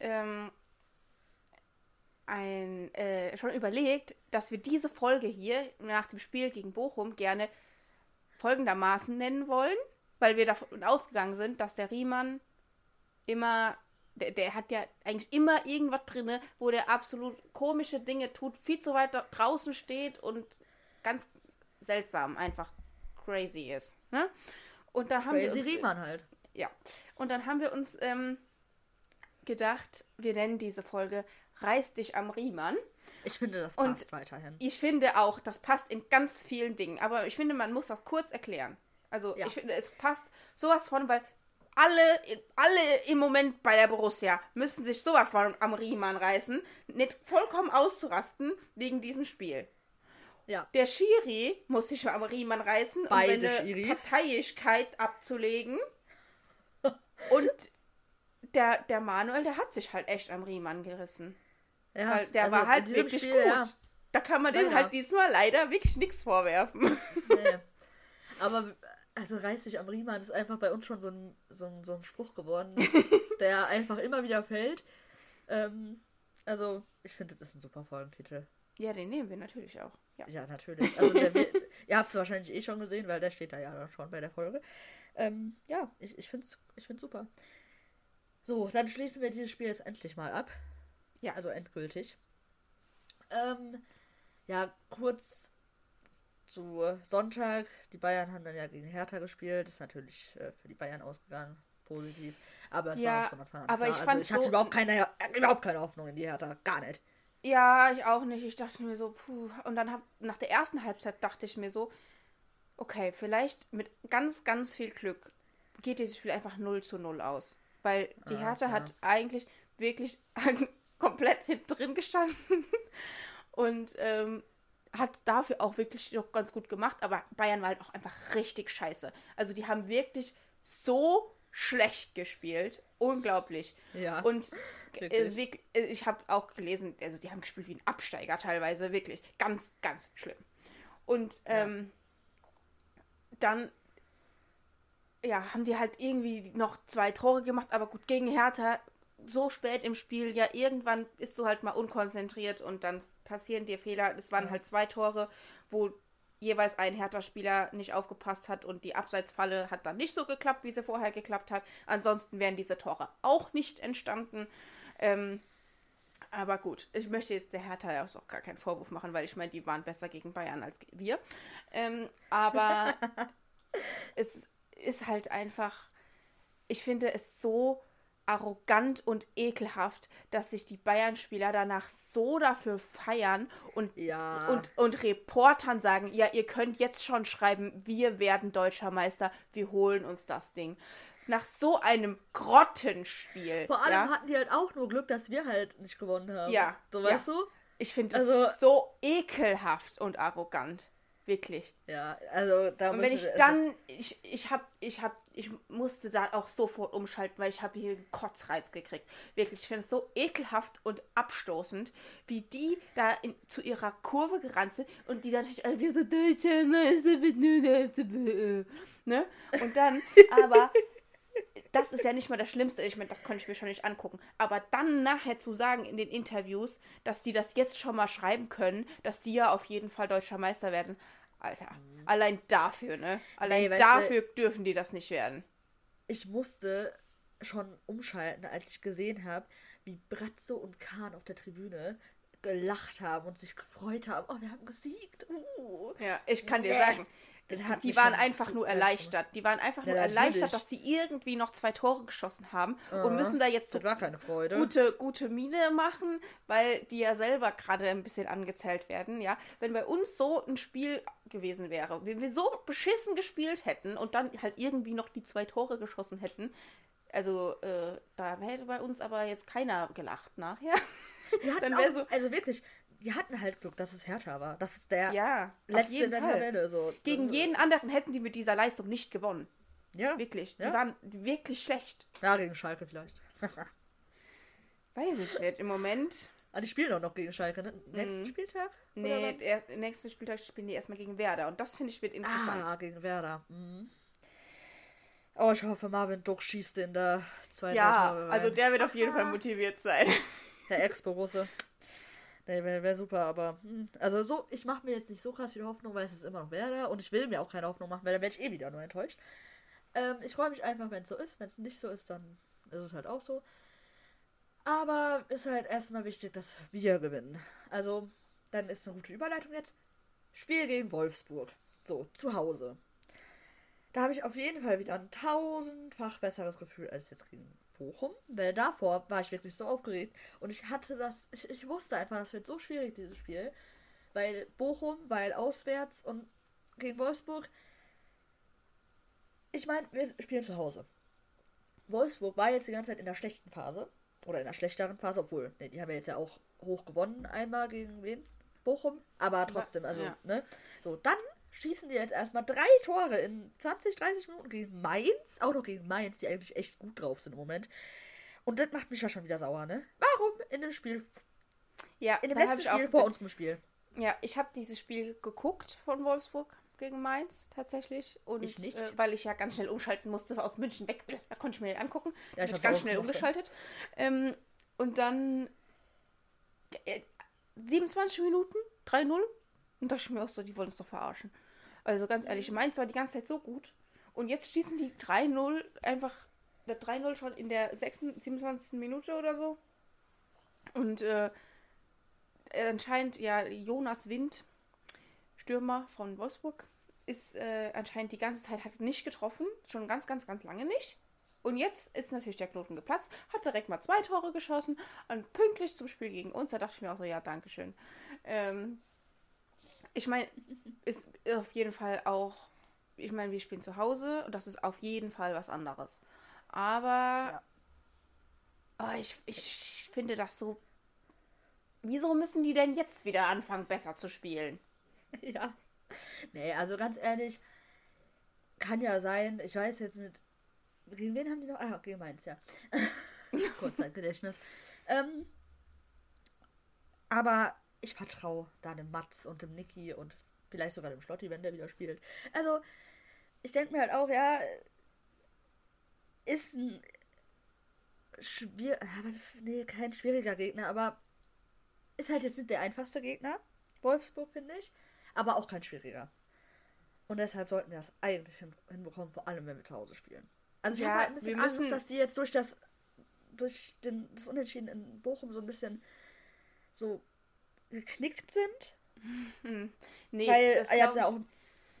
ähm, ein, äh, schon überlegt, dass wir diese Folge hier nach dem Spiel gegen Bochum gerne folgendermaßen nennen wollen, weil wir davon ausgegangen sind, dass der Riemann immer, der, der hat ja eigentlich immer irgendwas drinne, wo der absolut komische Dinge tut, viel zu weit draußen steht und ganz seltsam einfach crazy ist. Ne? Und dann haben Crazy wir uns, Riemann halt. ja. Und dann haben wir uns ähm, gedacht, wir nennen diese Folge Reiß dich am Riemann. Ich finde, das Und- passt weiterhin. Ich finde auch, das passt in ganz vielen Dingen. Aber ich finde, man muss das kurz erklären. Also Ja. ich finde, es passt sowas von, weil alle, alle im Moment bei der Borussia müssen sich sowas von am Riemann reißen, nicht vollkommen auszurasten wegen diesem Spiel. Ja. Der Schiri muss sich am Riemann reißen, um Beide seine Schiris. Parteiischkeit abzulegen. Und der, der Manuel, der hat sich halt echt am Riemann gerissen. Ja Weil der also war halt wirklich Spiel, gut. Ja. Da kann man dem halt diesmal leider wirklich nichts vorwerfen. Nee. Aber also reiß dich am Riemann ist einfach bei uns schon so ein, so ein, so ein Spruch geworden, der einfach immer wieder fällt. Ähm, also, ich finde, das ist ein super Folgentitel. Ja, den nehmen wir natürlich auch. Ja. Ja, natürlich. Also, der, ihr habt es wahrscheinlich eh schon gesehen, weil der steht da ja schon bei der Folge. Ähm, ja, ich, ich finde es ich find's super. So, dann schließen wir dieses Spiel jetzt endlich mal ab. Ja. Also endgültig. Ähm, ja, kurz zu Sonntag. Die Bayern haben dann ja gegen Hertha gespielt. Ist natürlich äh, für die Bayern ausgegangen. Positiv. Aber es Ja, war von Anfang an aber klar. ich also ich hatte so- überhaupt keine, überhaupt keine Hoffnung in die Hertha. Gar nicht. Ja, ich auch nicht. Ich dachte mir so, puh. Und dann hab, nach der ersten Halbzeit dachte ich mir so, okay, vielleicht mit ganz, ganz viel Glück geht dieses Spiel einfach 0 zu 0 aus. Weil die Ah, Hertha ja. hat eigentlich wirklich komplett hinten drin gestanden und ähm, hat dafür auch wirklich noch ganz gut gemacht. Aber Bayern war halt auch einfach richtig scheiße. Also die haben wirklich so schlecht gespielt. Unglaublich. Ja. Und äh, äh, ich habe auch gelesen, also die haben gespielt wie ein Absteiger teilweise, wirklich. Ganz, ganz schlimm. Und ähm, dann ja, haben die halt irgendwie noch zwei Tore gemacht, aber gut, gegen Hertha so spät im Spiel, ja, irgendwann bist du halt mal unkonzentriert und dann passieren dir Fehler. Es waren halt zwei Tore, wo jeweils ein Hertha-Spieler nicht aufgepasst hat und die Abseitsfalle hat dann nicht so geklappt, wie sie vorher geklappt hat. Ansonsten wären diese Tore auch nicht entstanden. Ähm, aber gut, ich möchte jetzt der Hertha ja auch gar keinen Vorwurf machen, weil ich meine, die waren besser gegen Bayern als wir. Ähm, aber es ist halt einfach, ich finde es so arrogant und ekelhaft, dass sich die Bayern-Spieler danach so dafür feiern und, Ja. und, und Reportern sagen, ja, ihr könnt jetzt schon schreiben, wir werden deutscher Meister, wir holen uns das Ding. Nach so einem Grottenspiel. Vor allem ja, hatten die halt auch nur Glück, dass wir halt nicht gewonnen haben. Ja, So, ja. weißt du? ich finde das also- so ekelhaft und arrogant. Wirklich. Ja, also da Und wenn ich wir- dann, ich, ich hab, ich hab, ich musste da auch sofort umschalten, weil ich habe hier einen Kotzreiz gekriegt. Wirklich, ich finde es so ekelhaft und abstoßend, wie die da in, zu ihrer Kurve gerannt sind und die dann natürlich alle wieder so deutscher Meister mit nur der FCB", ne? Und dann, aber das ist ja nicht mal das Schlimmste. Ich meine, das konnte ich mir schon nicht angucken. Aber dann nachher zu sagen in den Interviews, dass die das jetzt schon mal schreiben können, dass die ja auf jeden Fall deutscher Meister werden. Alter, allein dafür, ne? Allein Nee, weißt du- dafür dürfen die das nicht werden. ich musste schon umschalten, als ich gesehen habe, wie Bratzo und Kahn auf der Tribüne gelacht haben und sich gefreut haben. Oh, wir haben gesiegt. Uh. Ja, ich kann dir Nee. sagen, die waren einfach nur erleichtert. Die waren einfach Ja, nur natürlich. erleichtert, dass sie irgendwie noch zwei Tore geschossen haben und müssen da jetzt so gute, gute Miene machen, weil die ja selber gerade ein bisschen angezählt werden, ja. Wenn bei uns so ein Spiel gewesen wäre, wenn wir so beschissen gespielt hätten und dann halt irgendwie noch die zwei Tore geschossen hätten, also äh, da hätte bei uns aber jetzt keiner gelacht nachher. Die hatten auch, so- also wirklich, die hatten halt Glück, dass es härter war. Das ist der Ja, letzte in der Fall. Tabelle. So. Gegen ist- jeden anderen hätten die mit dieser Leistung nicht gewonnen. Ja, Wirklich. Die Ja. waren wirklich schlecht. ja, gegen Schalke vielleicht. Weiß ich nicht. Im Moment. ah, die spielen auch noch gegen Schalke, ne? Nächsten Spieltag? Oder Nee, der nächste Spieltag spielen die erstmal gegen Werder. Und das finde ich wird interessant. Ah, gegen Werder. Mhm. Oh, ich hoffe, Marvin Duck schießt in der zweiten ja, also der wird auf jeden Fall motiviert sein. Der Ex-Borusse. Der wäre wär super, aber. hm, Also, so, ich mache mir jetzt nicht so krass viel Hoffnung, weil es ist immer noch Werder und ich will mir auch keine Hoffnung machen, weil dann werde ich eh wieder nur enttäuscht. Ähm, ich freue mich einfach, wenn es so ist. Wenn es nicht so ist, dann ist es halt auch so. Aber ist halt erstmal wichtig, dass wir gewinnen. Also, dann ist eine gute Überleitung jetzt. Spiel gegen Wolfsburg. So, zu Hause. Da habe ich auf jeden Fall wieder ein tausendfach besseres Gefühl als jetzt gegen Bochum. Weil davor war ich wirklich so aufgeregt. Und ich hatte das, ich, ich wusste einfach, das wird so schwierig, dieses Spiel. Weil Bochum, weil auswärts und gegen Wolfsburg. Ich meine, wir spielen zu Hause. Wolfsburg war jetzt die ganze Zeit in der schlechten Phase. Oder in der schlechteren Phase, obwohl, ne, die haben ja jetzt ja auch hoch gewonnen, einmal gegen wen? Bochum. Aber trotzdem, also, Ja. ne? So, dann schießen die jetzt erstmal drei Tore in 20, 30 Minuten gegen Mainz. Auch noch gegen Mainz, die eigentlich echt gut drauf sind im Moment. Und das macht mich ja schon wieder sauer, ne? Warum in dem Spiel, Ja, in dem letzten Spiel vor gesagt- unserem Spiel? Ja, ich habe dieses Spiel geguckt von Wolfsburg gegen Mainz tatsächlich. Und Ich nicht. Äh, weil ich ja ganz schnell umschalten musste aus München weg. Da konnte ich mir den angucken. Ja, ich hab's ganz schnell gemacht, umgeschaltet. Ähm, und dann äh, 27 Minuten, 3-0. Und dachte ich mir auch so, die wollen uns doch verarschen. Also ganz ehrlich, Mainz war die ganze Zeit so gut. Und jetzt schießen die 3-0 einfach, der 3-0 schon in der 26, 27. Minute oder so. Und äh, anscheinend, ja, Jonas Wind, Stürmer von Wolfsburg, ist äh, anscheinend die ganze Zeit hat nicht getroffen. Schon ganz, ganz, ganz lange nicht. Und jetzt ist natürlich der Knoten geplatzt, hat direkt mal zwei Tore geschossen und pünktlich zum Spiel gegen uns. Da dachte ich mir auch so, ja, Dankeschön. Ähm, ich meine, ist auf jeden Fall auch, ich meine, wir spielen zu Hause und das ist auf jeden Fall was anderes. Aber oh, ich, ich finde das so. Wieso müssen die denn jetzt wieder anfangen, besser zu spielen? Ja. Nee, also ganz ehrlich, kann ja sein, ich weiß jetzt nicht. Gegen wen haben die noch? Ah, gegen Mainz, ja. Kurzzeitgedächtnis. Ähm, aber ich vertraue da dem Mats und dem Niki und vielleicht sogar dem Schlotti, wenn der wieder spielt. Also, ich denke mir halt auch, ja, ist ein schwier nee, kein schwieriger Gegner, aber ist halt jetzt nicht der einfachste Gegner. Wolfsburg, finde ich. Aber auch kein schwieriger. Und deshalb sollten wir das eigentlich hin hinbekommen, vor allem wenn wir zu Hause spielen. Also ich Ja, habe halt ein bisschen Angst, müssen- dass die jetzt durch das durch den, das Unentschieden in Bochum so ein bisschen so geknickt sind. Nee, weil das er glaub ja auch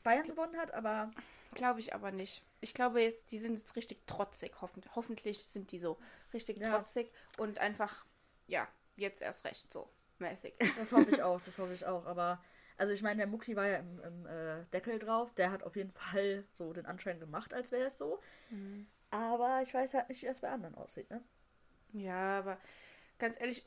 Bayern gewonnen hat, aber Glaube ich aber nicht. Ich glaube, jetzt, die sind jetzt richtig trotzig. Hoffen, hoffentlich sind die so richtig Ja. trotzig und einfach, ja, jetzt erst recht so mäßig. Das hoffe ich auch, das hoffe ich auch. Aber, also ich meine, der Mucki war ja im, im äh, Deckel drauf. Der hat auf jeden Fall so den Anschein gemacht, als wäre es so. Aber ich weiß halt nicht, wie es bei anderen aussieht, ne? Ja, aber ganz ehrlich,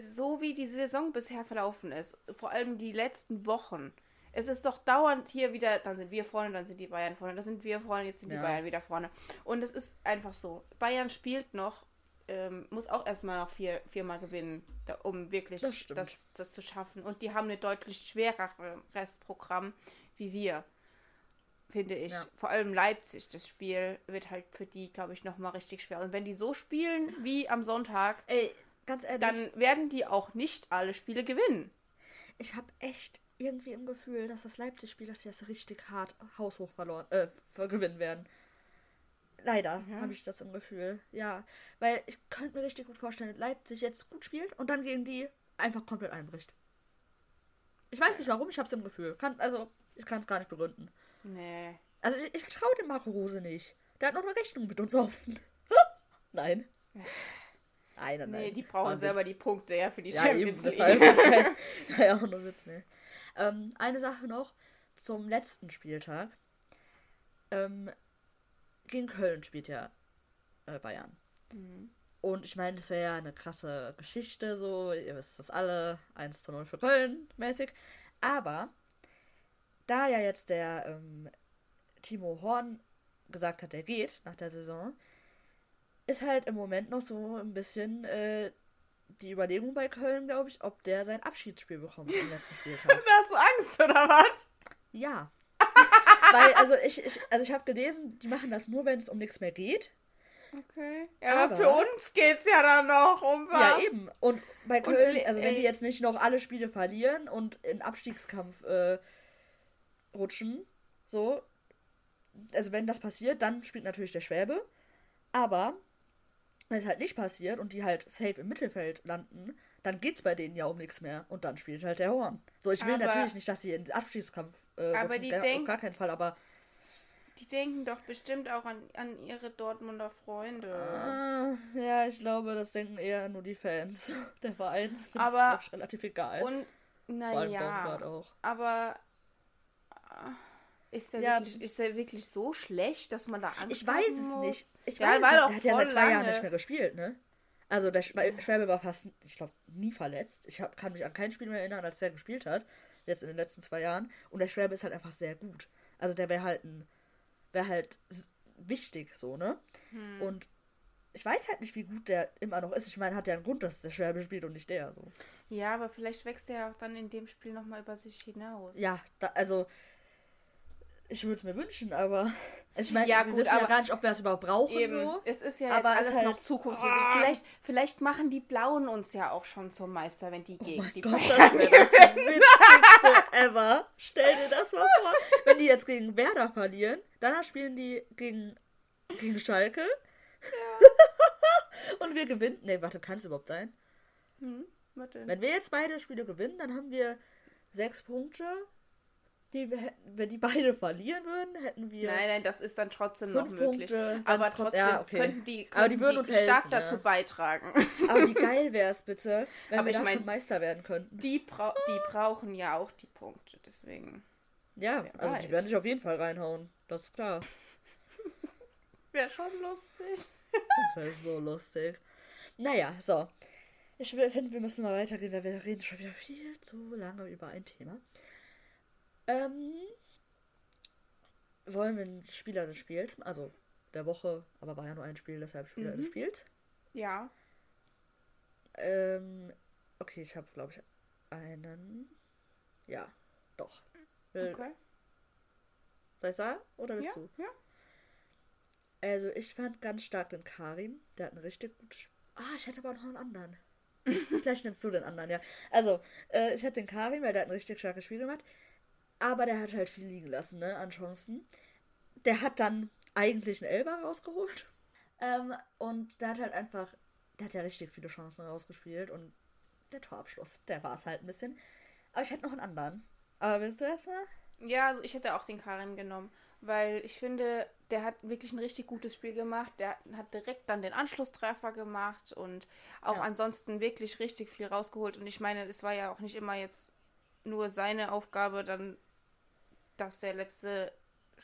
so wie die Saison bisher verlaufen ist, vor allem die letzten Wochen, es ist doch dauernd hier wieder, dann sind wir vorne, dann sind die Bayern vorne, dann sind wir vorne, jetzt sind die Ja. Bayern wieder vorne. Und es ist einfach so. Bayern spielt noch, ähm, muss auch erstmal noch vier, viermal gewinnen, da, um wirklich Das das, das, zu schaffen. Und die haben ein deutlich schwerere Restprogramm wie wir, finde ich. Ja. Vor allem Leipzig, das Spiel wird halt für die, glaube ich, nochmal richtig schwer. Und wenn die so spielen wie am Sonntag, Ey, ganz ehrlich, dann werden die auch nicht alle Spiele gewinnen. ich habe echt irgendwie im Gefühl, dass das Leipzig-Spiel, dass sie das richtig hart haushoch verloren, äh, gewinnen werden. Leider Mhm. habe ich das im Gefühl. Ja, weil ich könnte mir richtig gut vorstellen, dass Leipzig jetzt gut spielt und dann gegen die einfach komplett einbricht. Ich weiß nicht warum, ich habe es im Gefühl. Kann, also, ich kann es gar nicht begründen. Nee. Also, ich, ich traue dem Marco Rose nicht. Der hat noch eine Rechnung mit uns offen. nein. Nein, Nee, nein. die brauchen selber Witz. die Punkte, ja, für die Ja, eben, Champions League. deshalb. ja, auch nur Witz, ne. Ähm, eine Sache noch zum letzten Spieltag. Ähm, gegen Köln spielt ja äh, Bayern. Mhm. Und ich meine, das wäre ja eine krasse Geschichte, so, ihr wisst das alle, 1 zu 0 für Köln mäßig. Aber da ja jetzt der ähm, Timo Horn gesagt hat, er geht nach der Saison, ist halt im Moment noch so ein bisschen äh, die Überlegung bei Köln, glaube ich, ob der sein Abschiedsspiel bekommt im letzten Spieltag. Hast du Angst, oder was? Ja. Weil, also ich, ich, also ich habe gelesen, die machen das nur, wenn es um nichts mehr geht. Okay. Ja, aber, Aber- für uns geht's ja dann noch um was. Ja, eben. Und bei Und Köln, le- also wenn die ey. jetzt nicht noch alle Spiele verlieren und in Abstiegskampf äh, rutschen, so, also wenn das passiert, dann spielt natürlich der Schwäbe. Aber wenn es halt nicht passiert und die halt safe im Mittelfeld landen, dann geht's bei denen ja um nichts mehr. Und dann spielt halt der Horn. So, ich will Aber- natürlich nicht, dass sie in den Abstiegskampf äh, Aber die gar, denk- gar keinen Fall, aber Die denken doch bestimmt auch an, an ihre Dortmunder Freunde. Ah, ja, ich glaube, das denken eher nur die Fans. Der Verein ist dem Aber- ist, relativ egal. Und, naja, aber ist der, Ja. wirklich, ist der wirklich so schlecht, dass man da Angst Ich weiß es muss? nicht. Ich Ja, weiß es doch Der hat ja seit zwei Jahren nicht mehr gespielt, ne? Also der Schwäbe war fast, ich glaube, nie verletzt. Ich hab, kann mich an kein Spiel mehr erinnern, als der gespielt hat. Jetzt in den letzten zwei Jahren. Und der Schwäbe ist halt einfach sehr gut. Also der wäre halt ein, wäre halt wichtig, so, ne? Hm. Und ich weiß halt nicht, wie gut der immer noch ist. Ich meine, hat ja einen Grund, dass der Schwäbe spielt und nicht der, so. Ja, aber vielleicht wächst er ja auch dann in dem Spiel nochmal über sich hinaus. Ja, da, also ich würde es mir wünschen, aber ich meine, Ja, wir gut, wissen ja gar nicht, ob wir es überhaupt brauchen, Eben, so. es ist ja Aber alles halt- noch Zukunftsmusik. Ah. Vielleicht, vielleicht machen die Blauen uns ja auch schon zum Meister, wenn die Oh gegen mein die Gott, Bayern das wäre das witzigste ever. Stell dir das mal vor. Wenn die jetzt gegen Werder verlieren, dann spielen die gegen, gegen Schalke. Und wir gewinnen. Nee, warte, kann es überhaupt sein? Hm, warte. Wenn wir jetzt beide Spiele gewinnen, dann haben wir sechs Punkte. Die hätten, wenn die beide verlieren würden, hätten wir. Nein, nein, das ist dann trotzdem noch möglich. Punkte, Aber trotzdem ja, okay. könnten die, Aber die könnten würden uns stark helfen, dazu ja. beitragen. Aber wie geil wäre es bitte, wenn Aber wir ich mein- schon Meister werden könnten. Die, brau die brauchen ja auch die Punkte, deswegen. Ja, Wer also die weiß. werden sich auf jeden Fall reinhauen. Das ist klar. Wäre schon lustig. Das ist so lustig. Naja, so. Ich finde, wir müssen mal weitergehen, weil wir reden schon wieder viel zu lange über ein Thema. Ähm, wollen wir einen Spieler des Spiels, also der Woche, aber war ja nur ein Spiel, deshalb Spieler Mhm. des Spiels. Ja. Ähm, okay, ich habe, glaube ich, einen. Ja, doch. Will, Okay. Soll ich sagen? Oder willst Ja, du? ja. Also, ich fand ganz stark den Karim. Der hat ein richtig gutes. Sp- Ah, ich hätte aber noch einen anderen. Vielleicht nennst du den anderen, ja. Also, äh, ich hätte den Karim, weil der hat ein richtig starkes Spiel gemacht. Aber der hat halt viel liegen lassen, ne, an Chancen. Der hat dann eigentlich einen Elber rausgeholt. Ähm, und der hat halt einfach. Der hat ja richtig viele Chancen rausgespielt. Und der Torabschluss, der war es halt ein bisschen. Aber ich hätte noch einen anderen. Aber willst du erstmal? Ja, also ich hätte auch den Karim genommen. weil ich finde, der hat wirklich ein richtig gutes Spiel gemacht. Der hat direkt dann den Anschlusstreffer gemacht und auch Ja. ansonsten wirklich richtig viel rausgeholt. Und ich meine, es war ja auch nicht immer jetzt nur seine Aufgabe, dann, dass der letzte,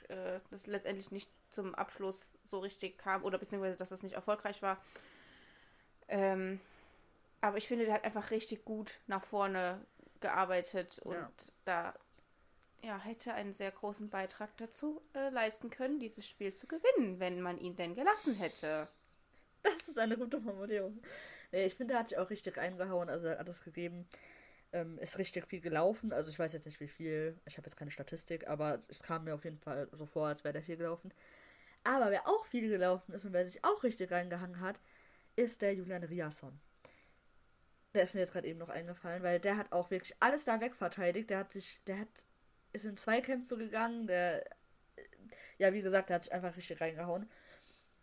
äh, das letztendlich nicht zum Abschluss so richtig kam oder beziehungsweise, dass das nicht erfolgreich war. Ähm, aber ich finde, der hat einfach richtig gut nach vorne gearbeitet und Ja. da ja, hätte einen sehr großen Beitrag dazu äh, leisten können, dieses Spiel zu gewinnen, wenn man ihn denn gelassen hätte. Das ist eine gute Formulierung. Nee, ich finde, er hat sich auch richtig reingehauen, also er hat es gegeben. Ähm, ist richtig viel gelaufen. Also ich weiß jetzt nicht wie viel. Ich habe jetzt keine Statistik, aber es kam mir auf jeden Fall so vor, als wäre der viel gelaufen. Aber wer auch viel gelaufen ist und wer sich auch richtig reingehangen hat, ist der Julian Riasson. Der ist mir jetzt gerade eben noch eingefallen, weil der hat auch wirklich alles da wegverteidigt. Der hat sich, der hat, ist in Zweikämpfe gegangen. Der, ja, wie gesagt, der hat sich einfach richtig reingehauen.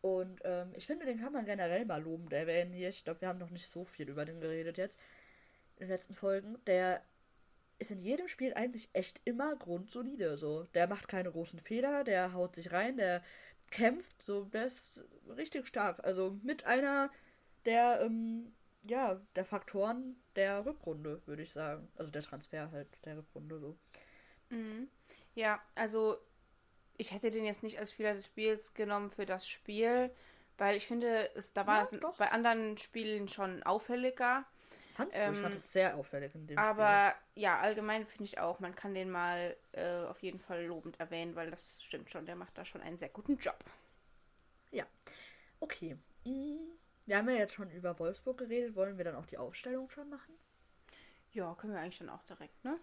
Und ähm, ich finde, den kann man generell mal lobend erwähnen hier. Ich glaube, wir haben noch nicht so viel über den geredet jetzt in den letzten Folgen. Der ist in jedem Spiel eigentlich echt immer grundsolide. So, der macht keine großen Fehler, der haut sich rein, der kämpft, so, der ist richtig stark. Also mit einer der, ähm, ja, der Faktoren der Rückrunde, würde ich sagen. Also der Transfer halt der Rückrunde so. Mhm. Ja, also ich hätte den jetzt nicht als Spieler des Spiels genommen für das Spiel, weil ich finde, es, da war Ja, es doch. bei anderen Spielen schon auffälliger. Fandst du? Ich Ähm, fand es sehr auffällig in dem Aber ja, allgemein finde ich auch, man kann den mal äh, auf jeden Fall lobend erwähnen, weil das stimmt schon, der macht da schon einen sehr guten Job. Spiel. Ja. Okay. Mm, Wir haben ja jetzt schon über Wolfsburg geredet. Wollen wir dann auch die Aufstellung schon machen? Ja, können wir eigentlich dann auch direkt, ne?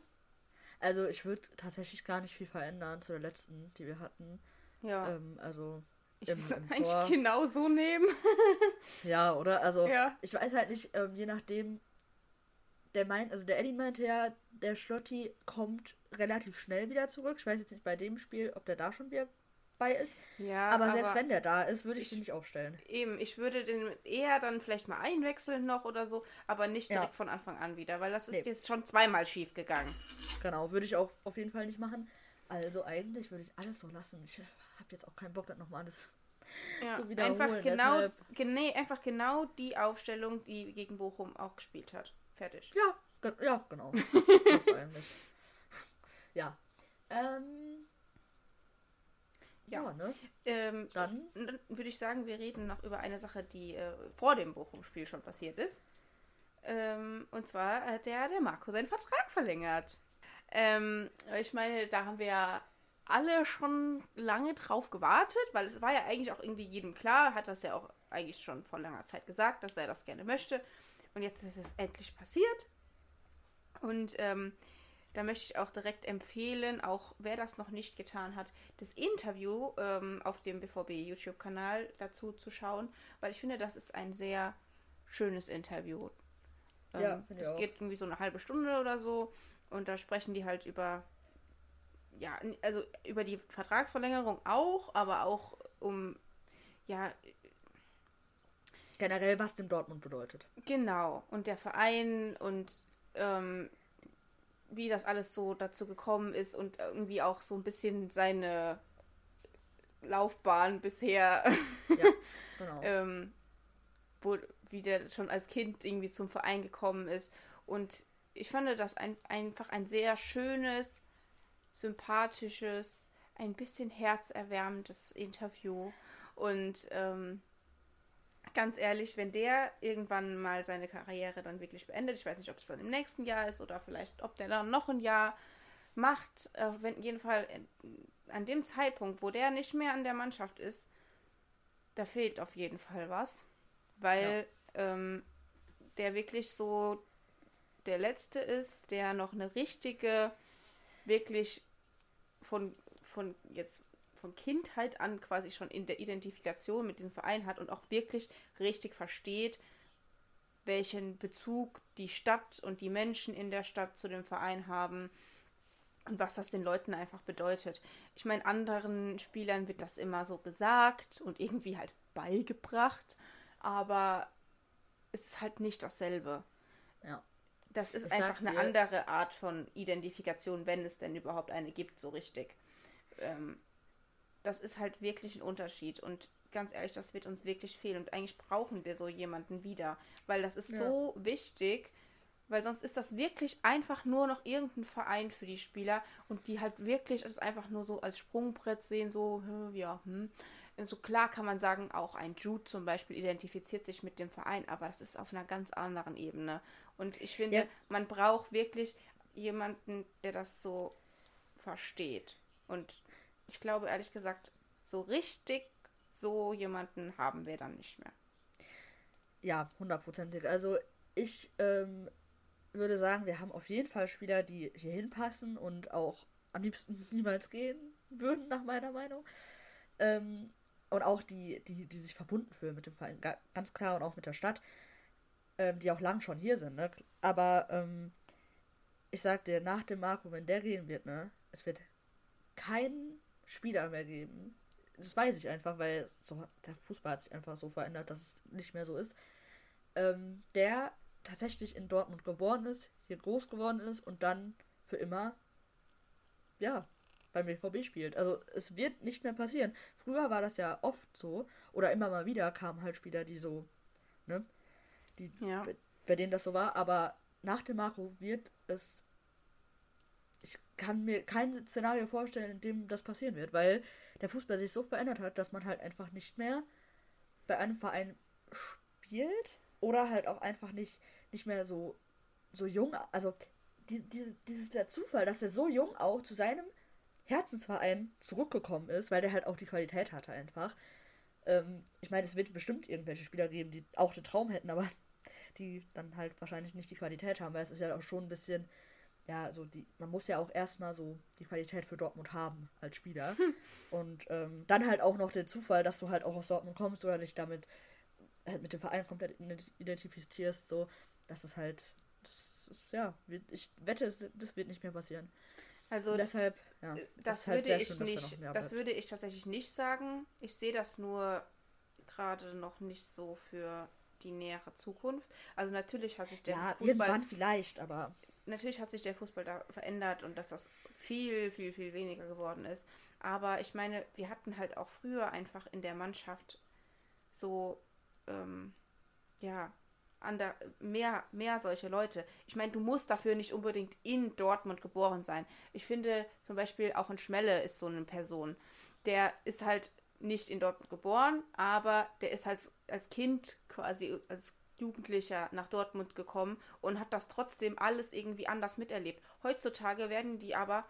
Also ich würde tatsächlich gar nicht viel verändern zu der letzten, die wir hatten. Ja. Ähm, also ich im- würde es im eigentlich Tor. genau so nehmen. ja, oder? Also Ja. ich weiß halt nicht, ähm, je nachdem. Der meint, also der Eddie meinte ja, der Schlotti kommt relativ schnell wieder zurück. Ich weiß jetzt nicht bei dem Spiel, ob der da schon wieder bei ist. Ja, aber, selbst wenn der da ist, würde ich ich- den nicht aufstellen. Eben, ich würde den eher dann vielleicht mal einwechseln noch oder so, aber nicht Ja. direkt von Anfang an wieder, weil das ist Nee. jetzt schon zweimal schief gegangen. Genau, würde ich auch auf jeden Fall nicht machen. Also eigentlich würde ich alles so lassen. Ich habe jetzt auch keinen Bock, das nochmal alles Ja, zu wiederholen. einfach genau, Deshalb- gene, einfach genau die Aufstellung, die gegen Bochum auch gespielt hat. Fertig. Ja, ge ja, genau. Passt eigentlich. Ja. Ähm. Ja, Ja. ne? Ähm, Dann. würde ich sagen, wir reden noch über eine Sache, die äh, vor dem Bochum-Spiel schon passiert ist. Ähm, und zwar hat der, der Marco seinen Vertrag verlängert. Ähm, ich meine, da haben wir ja alle schon lange drauf gewartet, weil es war ja eigentlich auch irgendwie jedem klar, hat das ja auch eigentlich schon vor langer Zeit gesagt, dass er das gerne möchte. Und jetzt ist es endlich passiert. Und ähm, da möchte ich auch direkt empfehlen, auch wer das noch nicht getan hat, das Interview ähm, auf dem BVB YouTube-Kanal dazu zu schauen, weil ich finde, das ist ein sehr schönes Interview. Ja, Ähm, es auch. geht irgendwie so eine halbe Stunde oder so und da sprechen die halt über, ja, also über die Vertragsverlängerung auch, aber auch um, ja, Generell, was dem Dortmund bedeutet. Genau, und der Verein und ähm, wie das alles so dazu gekommen ist und irgendwie auch so ein bisschen seine Laufbahn bisher, Ja, genau. ähm, wo, wie der schon als Kind irgendwie zum Verein gekommen ist. Und ich fand das ein, einfach ein sehr schönes, sympathisches, ein bisschen herzerwärmendes Interview. Und ähm, ganz ehrlich, wenn der irgendwann mal seine Karriere dann wirklich beendet, ich weiß nicht, ob es dann im nächsten Jahr ist oder vielleicht, ob der dann noch ein Jahr macht, äh, wenn jedenfalls an dem Zeitpunkt, wo der nicht mehr an der Mannschaft ist, da fehlt auf jeden Fall was, weil ähm, der wirklich so der Letzte ist, der noch eine richtige, wirklich von, von jetzt von Kindheit an quasi schon in der Identifikation mit diesem Verein hat und auch wirklich richtig versteht, welchen Bezug die Stadt und die Menschen in der Stadt zu dem Verein haben und was das den Leuten einfach bedeutet. Ich meine, anderen Spielern wird das immer so gesagt und irgendwie halt beigebracht, aber es ist halt nicht dasselbe. Ja. Das ist Ich einfach eine dir- andere Art von Identifikation, wenn es denn überhaupt eine gibt, so richtig. Ähm, das ist halt wirklich ein Unterschied. Und ganz ehrlich, das wird uns wirklich fehlen. Und eigentlich brauchen wir so jemanden wieder, weil das ist ja. so wichtig, weil sonst ist das wirklich einfach nur noch irgendein Verein für die Spieler und die halt wirklich es einfach nur so als Sprungbrett sehen, so, ja, hm. So klar kann man sagen, auch ein Jude zum Beispiel identifiziert sich mit dem Verein, aber das ist auf einer ganz anderen Ebene. Und ich finde, ja. man braucht wirklich jemanden, der das so versteht. Und ich glaube ehrlich gesagt, so richtig so jemanden haben wir dann nicht mehr. Ja, hundertprozentig. Also ich ähm, würde sagen, wir haben auf jeden Fall Spieler, die hier hinpassen und auch am liebsten niemals gehen würden, nach meiner Meinung. Ähm, und auch die, die, die sich verbunden fühlen mit dem Verein, ganz klar und auch mit der Stadt, ähm, die auch lang schon hier sind. Ne? Aber ähm, ich sag dir, nach dem Marco, wenn der gehen wird, ne, es wird keinen Spieler mehr geben. Das weiß ich einfach, weil so, der Fußball hat sich einfach so verändert, dass es nicht mehr so ist. Ähm, der tatsächlich in Dortmund geboren ist, hier groß geworden ist und dann für immer, ja, beim BVB spielt. Also es wird nicht mehr passieren. Früher war das ja oft so, oder immer mal wieder kamen halt Spieler, die so, ne, die, ja. bei, bei denen das so war, aber nach dem Marco wird es kann mir kein Szenario vorstellen, in dem das passieren wird, weil der Fußball sich so verändert hat, dass man halt einfach nicht mehr bei einem Verein spielt oder halt auch einfach nicht, nicht mehr so, so jung. Also die, die, dieses der Zufall, dass er so jung auch zu seinem Herzensverein zurückgekommen ist, weil der halt auch die Qualität hatte einfach. Ähm, ich meine, es wird bestimmt irgendwelche Spieler geben, die auch den Traum hätten, aber die dann halt wahrscheinlich nicht die Qualität haben, weil es ist ja auch schon ein bisschen ja, so die, man muss ja auch erstmal so die Qualität für Dortmund haben als Spieler. Hm. Und ähm, dann halt auch noch der Zufall, dass du halt auch aus Dortmund kommst oder dich damit halt mit dem Verein komplett identifizierst, so, das ist halt, das ist, ja, ich wette, das wird nicht mehr passieren. Also Und deshalb, ja, äh, das, das halt würde halt ich schön, nicht, das würde ich tatsächlich nicht sagen. Ich sehe das nur gerade noch nicht so für die nähere Zukunft. Also natürlich hat sich der ja, Fußball irgendwann vielleicht, aber natürlich hat sich der Fußball da verändert und dass das viel, viel, viel weniger geworden ist. Aber ich meine, wir hatten halt auch früher einfach in der Mannschaft so, ähm, ja, der, mehr, mehr solche Leute. Ich meine, du musst dafür nicht unbedingt in Dortmund geboren sein. Ich finde zum Beispiel auch ein Schmelle ist so eine Person. Der ist halt nicht in Dortmund geboren, aber der ist halt als Kind quasi, als Jugendlicher nach Dortmund gekommen und hat das trotzdem alles irgendwie anders miterlebt. Heutzutage werden die aber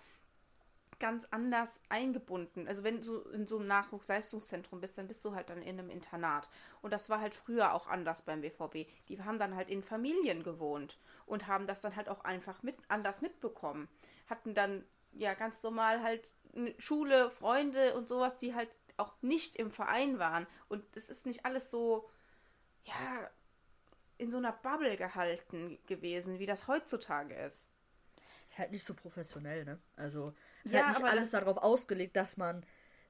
ganz anders eingebunden. Also wenn du in so einem Nachwuchsleistungszentrum bist, dann bist du halt dann in einem Internat. Und das war halt früher auch anders beim BVB. Die haben dann halt in Familien gewohnt und haben das dann halt auch einfach mit anders mitbekommen. Hatten dann ja ganz normal halt Schule, Freunde und sowas, die halt auch nicht im Verein waren. Und es ist nicht alles so, ja, in so einer Bubble gehalten gewesen, wie das heutzutage ist. Ist halt nicht so professionell, ne? Also ist ja, halt nicht alles darauf ausgelegt, dass man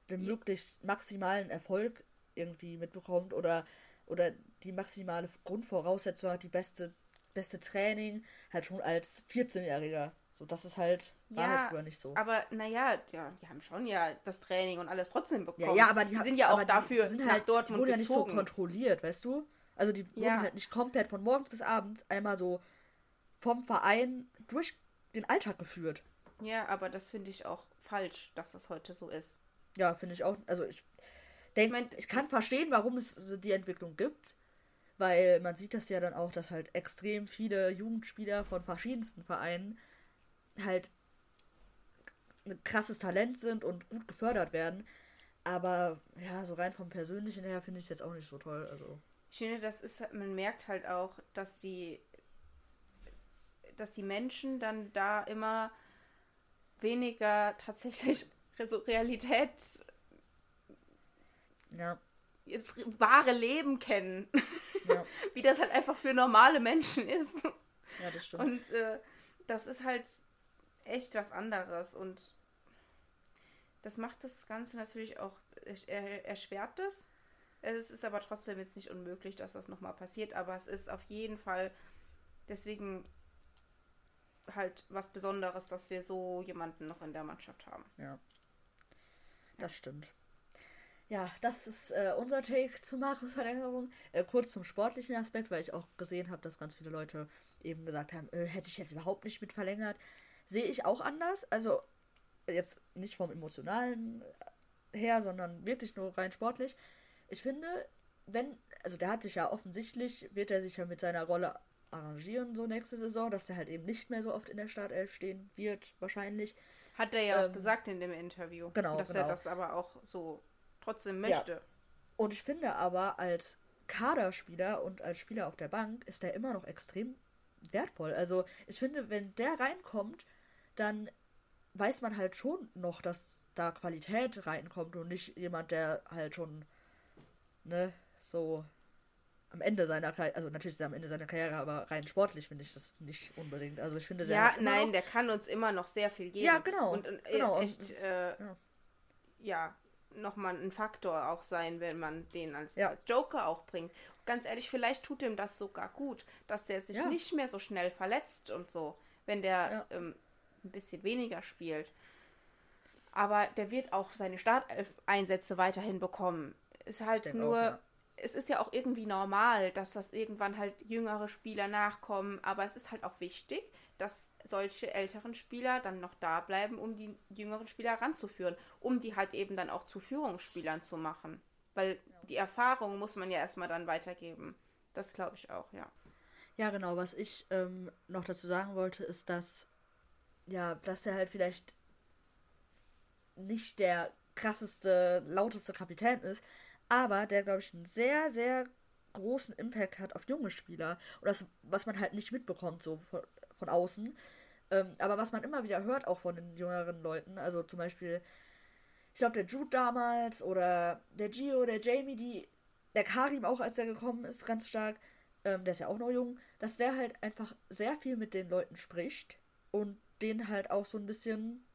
den möglichst maximalen Erfolg irgendwie mitbekommt oder, oder die maximale Grundvoraussetzung hat, die beste, beste Training, halt schon als 14-Jähriger. So, das ist halt, war ja, halt früher nicht so. Aber naja, ja, die haben schon ja das Training und alles trotzdem bekommen. Ja, ja aber die, die sind ja auch dafür die, die sind halt, nach Dortmund die wurden ja nicht so kontrolliert, weißt du? Also die ja. wurden halt nicht komplett von morgens bis abends einmal so vom Verein durch den Alltag geführt. Ja, aber das finde ich auch falsch, dass das heute so ist. Ja, finde ich auch. Also ich denke, ich, mein, ich kann verstehen, warum es die Entwicklung gibt. Weil man sieht das ja dann auch, dass halt extrem viele Jugendspieler von verschiedensten Vereinen halt ein krasses Talent sind und gut gefördert werden. Aber ja, so rein vom Persönlichen her finde ich es jetzt auch nicht so toll. Also. Ich finde, das ist, man merkt halt auch, dass die, dass die Menschen dann da immer weniger tatsächlich so Realität, ja. das wahre Leben kennen. Ja. Wie das halt einfach für normale Menschen ist. Ja, das stimmt. Und äh, das ist halt echt was anderes und das macht das Ganze natürlich auch, erschwert das, es ist aber trotzdem jetzt nicht unmöglich, dass das nochmal passiert, aber es ist auf jeden Fall deswegen halt was Besonderes, dass wir so jemanden noch in der Mannschaft haben. Ja. Das stimmt. ja, das ist äh, unser Take zu Markus Verlängerung. Äh, kurz zum sportlichen Aspekt, weil ich auch gesehen habe, dass ganz viele Leute eben gesagt haben, äh, hätte ich jetzt überhaupt nicht mit verlängert. Sehe ich auch anders. Also jetzt nicht vom emotionalen her, sondern wirklich nur rein sportlich. Ich finde, wenn, also der hat sich ja offensichtlich, wird er sich ja mit seiner Rolle arrangieren, so nächste Saison, dass er halt eben nicht mehr so oft in der Startelf stehen wird, wahrscheinlich. Hat er ja ähm, auch gesagt in dem Interview. Genau. Dass genau. er das aber auch so trotzdem möchte. Ja. Und ich finde aber, als Kaderspieler und als Spieler auf der Bank ist der immer noch extrem wertvoll. Also ich finde, wenn der reinkommt, dann weiß man halt schon noch, dass da Qualität reinkommt und nicht jemand, der halt schon, ne, so am Ende seiner Karriere, also natürlich ist er am Ende seiner Karriere, aber rein sportlich finde ich das nicht unbedingt. Also ich finde, der Ja, nein, der kann uns immer noch sehr viel geben. Ja, genau. Und, und genau, echt, und, äh, ja, ja nochmal ein Faktor auch sein, wenn man den als, ja. als Joker auch bringt. ganz ehrlich, vielleicht tut ihm das sogar gut, dass der sich ja. nicht mehr so schnell verletzt und so, wenn der ähm, ein bisschen weniger spielt. Aber der wird auch seine Startelf-Einsätze weiterhin bekommen. Ist halt nur, auch, ja. es ist ja auch irgendwie normal, dass das irgendwann halt jüngere Spieler nachkommen, aber es ist halt auch wichtig, dass solche älteren Spieler dann noch da bleiben, um die jüngeren Spieler ranzuführen, um die halt eben dann auch zu Führungsspielern zu machen. Weil die Erfahrung muss man ja erstmal dann weitergeben. Das glaube ich auch, ja. Ja, genau. Was ich ähm, noch dazu sagen wollte, ist, dass ja, dass er halt vielleicht nicht der krasseste, lauteste Kapitän ist, aber der, glaube ich, einen sehr, sehr großen Impact hat auf junge Spieler. Und das, was man halt nicht mitbekommt, so von, von außen. Ähm, aber was man immer wieder hört, auch von den jüngeren Leuten, also zum Beispiel, ich glaube, der Jude damals oder der Gio, der Jamie, die, der Karim auch, als er gekommen ist, ganz stark, ähm, der ist ja auch noch jung, dass der halt einfach sehr viel mit den Leuten spricht und denen halt auch so ein bisschen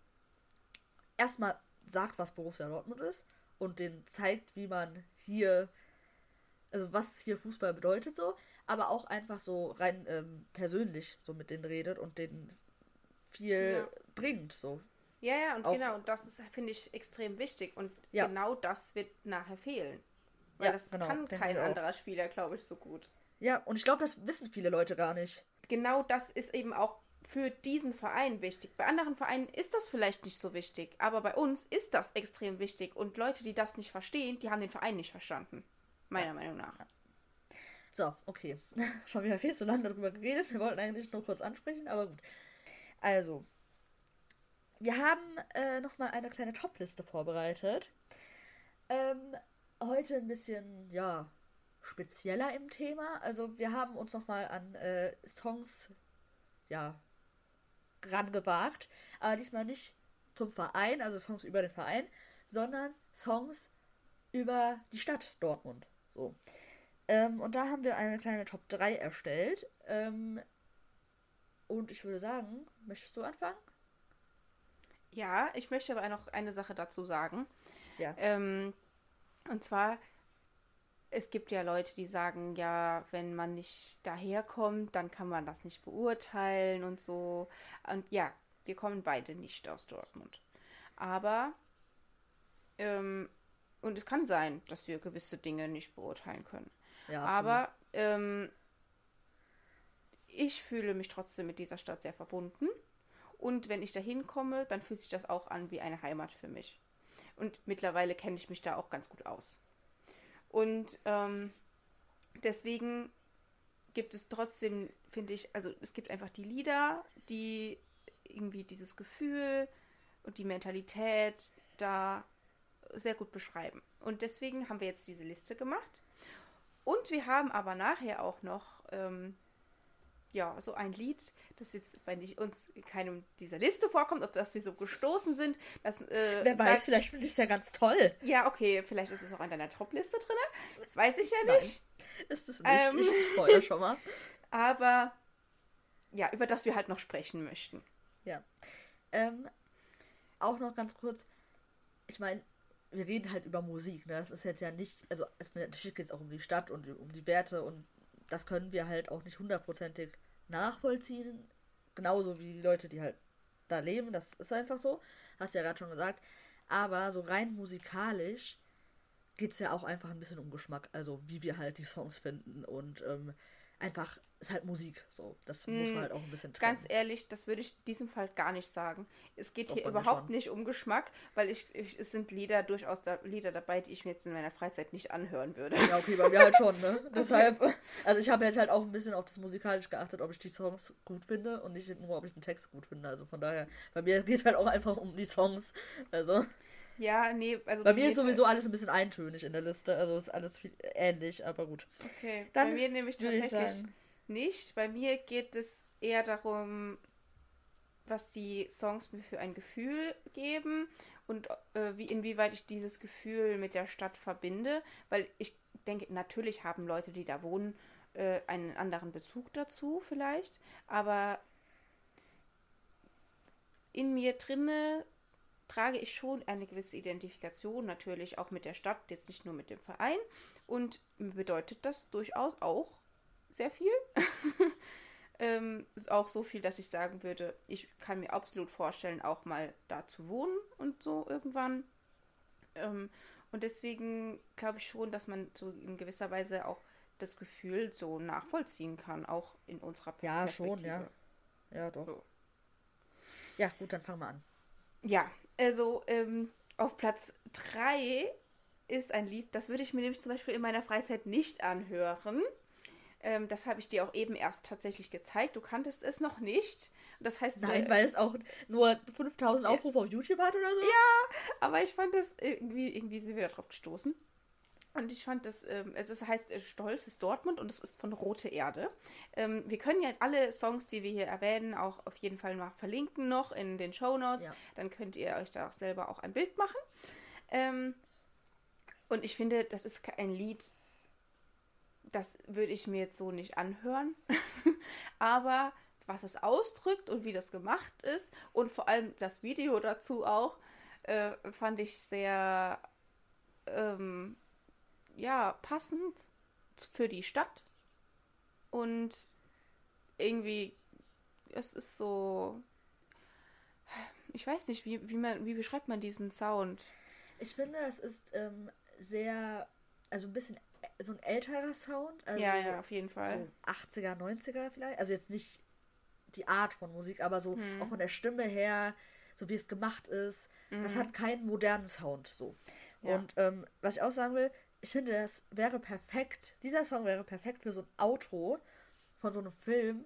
erstmal sagt, was Borussia Dortmund ist und denen zeigt, wie man hier, also was hier Fußball bedeutet so, aber auch einfach so rein ähm, persönlich so mit denen redet und denen viel ja. bringt so. Ja, ja, und auch, genau, und das ist, finde ich, extrem wichtig. Und ja. genau das wird nachher fehlen. Weil ja, das genau, kann kein anderer Spieler, glaube ich, so gut. Ja, und ich glaube, das wissen viele Leute gar nicht. Genau das ist eben auch für diesen Verein wichtig. Bei anderen Vereinen ist das vielleicht nicht so wichtig, aber bei uns ist das extrem wichtig. Und Leute, die das nicht verstehen, die haben den Verein nicht verstanden. Meiner ja. Meinung nach. So, okay. Schon wieder viel zu lange darüber geredet. Wir wollten eigentlich nur kurz ansprechen, aber gut. Also, wir haben äh, nochmal eine kleine Top-Liste vorbereitet. Ähm, heute ein bisschen, ja, spezieller im Thema. Also, wir haben uns nochmal an äh, Songs, ja, rangewagt. Aber diesmal nicht zum Verein, also Songs über den Verein, sondern Songs über die Stadt Dortmund. So. Ähm, und da haben wir eine kleine Top 3 erstellt. Ähm, und ich würde sagen, möchtest du anfangen? Ja, ich möchte aber noch eine Sache dazu sagen. Ja. Ähm, und zwar es gibt ja Leute, die sagen, ja, wenn man nicht daherkommt, dann kann man das nicht beurteilen und so. Und ja, wir kommen beide nicht aus Dortmund. Aber, ähm, und es kann sein, dass wir gewisse Dinge nicht beurteilen können. Ja, Aber ähm, ich fühle mich trotzdem mit dieser Stadt sehr verbunden. Und wenn ich da hinkomme, dann fühlt sich das auch an wie eine Heimat für mich. Und mittlerweile kenne ich mich da auch ganz gut aus. Und ähm, deswegen gibt es trotzdem, finde ich, also es gibt einfach die Lieder, die irgendwie dieses Gefühl und die Mentalität da sehr gut beschreiben. Und deswegen haben wir jetzt diese Liste gemacht. Und wir haben aber nachher auch noch ähm, ja, so ein Lied, das jetzt bei nicht uns keinem dieser Liste vorkommt, auf das wir so gestoßen sind. Das, äh, Wer weiß, da, vielleicht finde ich es ja ganz toll. Ja, okay, vielleicht ist es auch in deiner Top-Liste drin. Das weiß ich ja nicht. Nein, ist es nicht. Ähm, ich spoilere schon mal. Aber ja, über das wir halt noch sprechen möchten. Ja. Ähm, auch noch ganz kurz, ich meine, wir reden halt über Musik, ne? Das ist jetzt ja nicht, also es, natürlich geht es auch um die Stadt und um die Werte und das können wir halt auch nicht hundertprozentig nachvollziehen. Genauso wie die Leute, die halt da leben. Das ist einfach so. Hast du ja gerade schon gesagt. Aber so rein musikalisch geht es ja auch einfach ein bisschen um Geschmack, also wie wir halt die Songs finden und ähm, einfach ist halt Musik, so das hm, muss man halt auch ein bisschen trennen. Ganz ehrlich, das würde ich in diesem Fall gar nicht sagen. Es geht Doch, hier überhaupt nicht um Geschmack, weil ich, ich, es sind Lieder durchaus da, Lieder dabei, die ich mir jetzt in meiner Freizeit nicht anhören würde. Ja, okay, bei mir halt schon, ne? Deshalb, also ich habe jetzt halt auch ein bisschen auf das musikalisch geachtet, ob ich die Songs gut finde und nicht nur, ob ich den Text gut finde. Also von daher, bei mir geht es halt auch einfach um die Songs. Also. Ja, nee, also. Bei, bei mir ist sowieso alles ein bisschen eintönig in der Liste. Also ist alles viel ähnlich, aber gut. Okay. Dann bei mir nämlich tatsächlich nicht. Bei mir geht es eher darum, was die Songs mir für ein Gefühl geben und äh, wie inwieweit ich dieses Gefühl mit der Stadt verbinde. Weil ich denke, natürlich haben Leute, die da wohnen, äh, einen anderen Bezug dazu vielleicht. Aber in mir drinne trage ich schon eine gewisse Identifikation natürlich auch mit der Stadt, jetzt nicht nur mit dem Verein. Und bedeutet das durchaus auch sehr viel. ähm, auch so viel, dass ich sagen würde, ich kann mir absolut vorstellen, auch mal da zu wohnen und so irgendwann. Ähm, und deswegen glaube ich schon, dass man so in gewisser Weise auch das Gefühl so nachvollziehen kann, auch in unserer Perspektive. Ja, schon, ja. Ja, doch. So. Ja, gut, dann fangen wir an. Ja, also ähm, auf Platz 3 ist ein Lied, das würde ich mir nämlich zum Beispiel in meiner Freizeit nicht anhören. Ähm, das habe ich dir auch eben erst tatsächlich gezeigt. Du kanntest es noch nicht. Das heißt, Nein, äh, weil es auch nur 5000 Aufrufe auf YouTube hat oder so. Ja, aber ich fand das irgendwie, irgendwie sind wir darauf gestoßen. Und ich fand das, ähm, es heißt äh, Stolz ist Dortmund und es ist von Rote Erde. Ähm, wir können ja alle Songs, die wir hier erwähnen, auch auf jeden Fall mal verlinken noch in den Show Notes. Ja. Dann könnt ihr euch da auch selber auch ein Bild machen. Ähm, und ich finde, das ist ein Lied, das würde ich mir jetzt so nicht anhören. Aber was es ausdrückt und wie das gemacht ist und vor allem das Video dazu auch, äh, fand ich sehr ähm, ja, passend für die Stadt. Und irgendwie, es ist so. Ich weiß nicht, wie, wie, man, wie beschreibt man diesen Sound? Ich finde, es ist ähm, sehr, also ein bisschen so ein älterer Sound. Also ja, ja, auf jeden Fall. So 80er, 90er vielleicht. Also jetzt nicht die Art von Musik, aber so hm. auch von der Stimme her, so wie es gemacht ist. Mhm. Das hat keinen modernen Sound so. Ja. Und ähm, was ich auch sagen will, ich finde, das wäre perfekt, dieser Song wäre perfekt für so ein Auto von so einem Film,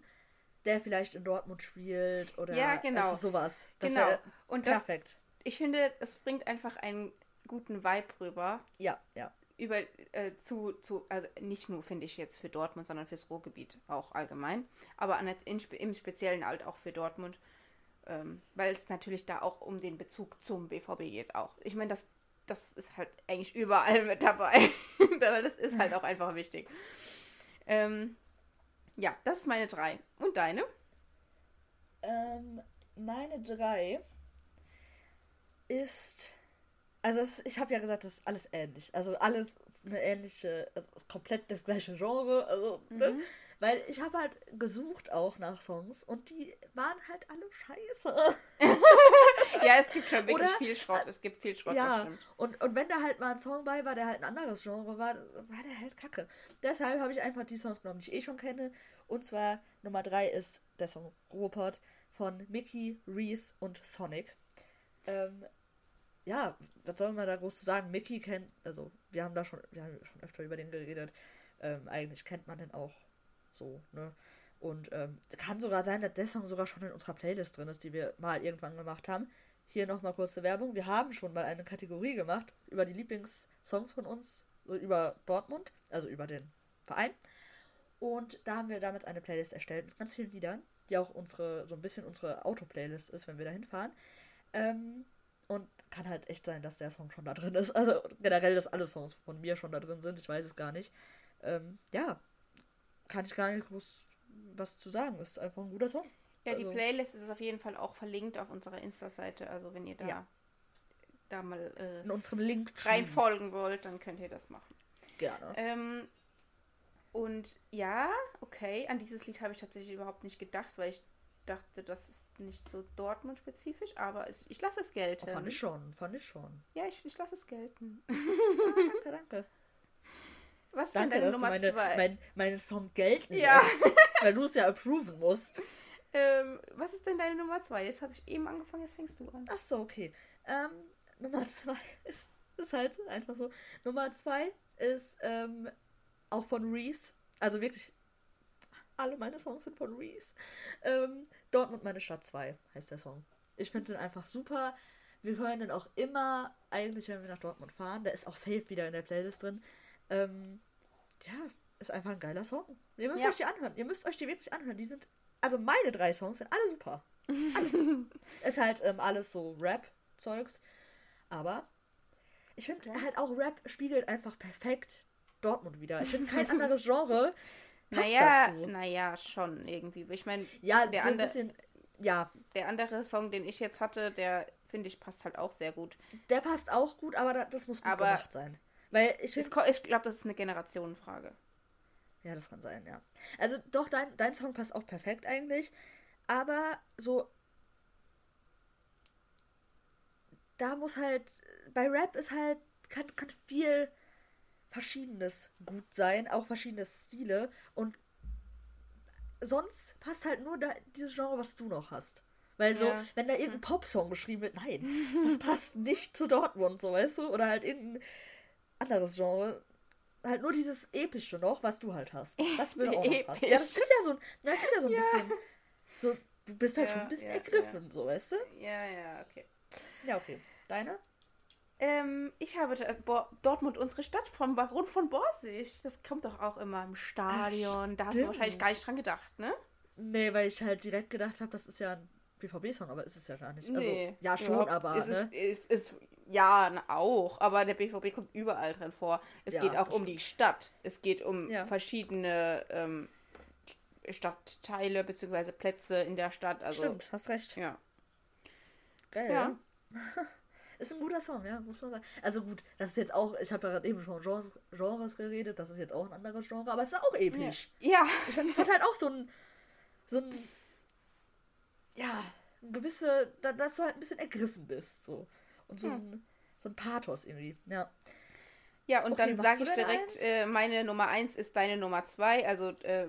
der vielleicht in Dortmund spielt oder ja, genau. Sowas. Das genau. Und perfekt. Das, ich finde, es bringt einfach einen guten Vibe rüber. Ja, ja. Über äh, zu, zu, also nicht nur finde ich jetzt für Dortmund, sondern fürs Ruhrgebiet auch allgemein. Aber an, in, im Speziellen halt auch für Dortmund. Ähm, weil es natürlich da auch um den Bezug zum BVB geht auch. Ich meine, das das ist halt eigentlich überall mit dabei. Aber das ist halt auch einfach wichtig. Ähm, ja, das ist meine drei. Und deine? Ähm, meine drei ist. Also es, ich habe ja gesagt, das ist alles ähnlich. Also alles eine ähnliche, also ist komplett das gleiche Genre. Also, ne? mhm. ne? Weil ich habe halt gesucht auch nach Songs und die waren halt alle scheiße. ja, es gibt schon wirklich Oder, viel Schrott. Es gibt viel Schrott, ja, Und, und wenn da halt mal ein Song bei war, der halt ein anderes Genre war, war der halt kacke. Deshalb habe ich einfach die Songs genommen, die ich eh schon kenne. Und zwar Nummer drei ist der Song Ruhrpott von Mickey, Reese und Sonic. Ähm, ja, was soll man da groß zu sagen? Mickey kennt, also wir haben da schon, wir haben schon öfter über den geredet. Ähm, eigentlich kennt man den auch so, ne? Und ähm, kann sogar sein, dass der Song sogar schon in unserer Playlist drin ist, die wir mal irgendwann gemacht haben. Hier nochmal kurze Werbung. Wir haben schon mal eine Kategorie gemacht über die Lieblingssongs von uns, über Dortmund, also über den Verein. Und da haben wir damals eine Playlist erstellt mit ganz vielen Liedern, die auch unsere, so ein bisschen unsere Auto-Playlist ist, wenn wir da hinfahren. Ähm, und kann halt echt sein, dass der Song schon da drin ist. Also generell, dass alle Songs von mir schon da drin sind. Ich weiß es gar nicht. Ähm, ja, kann ich gar nicht groß was zu sagen. Ist einfach ein guter Song. Ja, also. die Playlist ist auf jeden Fall auch verlinkt auf unserer Insta-Seite. Also wenn ihr da, ja. da mal äh, in unserem Link reinfolgen wollt, dann könnt ihr das machen. Gerne. Ähm, und ja, okay, an dieses Lied habe ich tatsächlich überhaupt nicht gedacht, weil ich dachte, das ist nicht so Dortmund-spezifisch, aber es, ich lasse es gelten. Oh, fand ich schon, fand ich schon. Ja, ich, ich lasse es gelten. Ah, danke, danke. Was ist Danke, denn deine Nummer meine, zwei? mein, meinen Song gelten Ja. lässt, weil du es ja approven musst. Ähm, was ist denn deine Nummer zwei? Jetzt habe ich eben angefangen, jetzt fängst du an. Ach so, okay. Ähm, Nummer zwei ist, ist halt einfach so. Nummer zwei ist ähm, auch von Reese. Also wirklich, alle meine Songs sind von Reese. Ähm, Dortmund, meine Stadt 2 heißt der Song. Ich finde den einfach super. Wir hören den auch immer, eigentlich, wenn wir nach Dortmund fahren. Der ist auch safe wieder in der Playlist drin. Ähm, ja, ist einfach ein geiler Song. Ihr müsst Ja. euch die anhören. Ihr müsst euch die wirklich anhören. Die sind, also meine drei Songs sind alle super. Alle. ist halt ähm, alles so Rap-Zeugs. Aber ich finde halt auch Rap spiegelt einfach perfekt Dortmund wieder. Ich finde kein anderes Genre passt Naja, dazu. naja, schon irgendwie. Ich meine, Ja, der so andere- bisschen. Ja, der andere Song, den ich jetzt hatte, der finde ich passt halt auch sehr gut. der passt auch gut, aber da- das muss gut Aber- gemacht sein. Weil ich Ich glaube, das ist eine Generationenfrage. Ja, das kann sein, ja. Also doch, dein, dein Song passt auch perfekt eigentlich. Aber so. Da muss halt. Bei Rap ist halt. Kann, kann viel Verschiedenes gut sein, auch verschiedene Stile. Und sonst passt halt nur da, dieses Genre, was du noch hast. Weil so, Ja. wenn da irgendein Popsong beschrieben wird, nein, das passt nicht zu Dortmund, so weißt du? Oder halt irgendein anderes Genre. Halt nur dieses Epische noch, was du halt hast. Das würde auch noch passen. Ja, das ist ja so ein, das ist ja so ein bisschen. So, du bist halt Ja, schon ein bisschen ja, ergriffen, so weißt du? Ja, ja, okay. Ja, okay. Deine? Ähm, ich habe äh, Bo Dortmund, unsere Stadt von Baron von Borsig. Das kommt doch auch immer im Stadion. da hast du wahrscheinlich gar nicht dran gedacht, ne? Nee, weil ich halt direkt gedacht habe, das ist ja ein BVB-Song, aber ist es ja gar nicht. Also, Nee, ja, schon, aber. Es ne? ist, ist, ist, ja, auch. Aber der BVB kommt überall drin vor. Es Ja, geht auch um die Stadt. Es geht um Ja. verschiedene ähm, Stadtteile bzw. Plätze in der Stadt. Also, Stimmt, hast recht. Ja. Geil. Ja. Ist ein guter Song, ja, muss man sagen. Also gut, das ist jetzt auch, ich habe ja gerade eben schon Genres, Genres geredet, das ist jetzt auch ein anderes Genre, aber es ist auch episch. Ja. Ich finde, es hat halt auch so ein, so ein, ja, ein gewisse, da- dass du halt ein bisschen ergriffen bist, so. Und so, Hm. ein, so ein Pathos irgendwie, ja. Ja, und Okay, dann sage ich direkt, äh, meine Nummer 1 ist deine Nummer 2. Also, äh,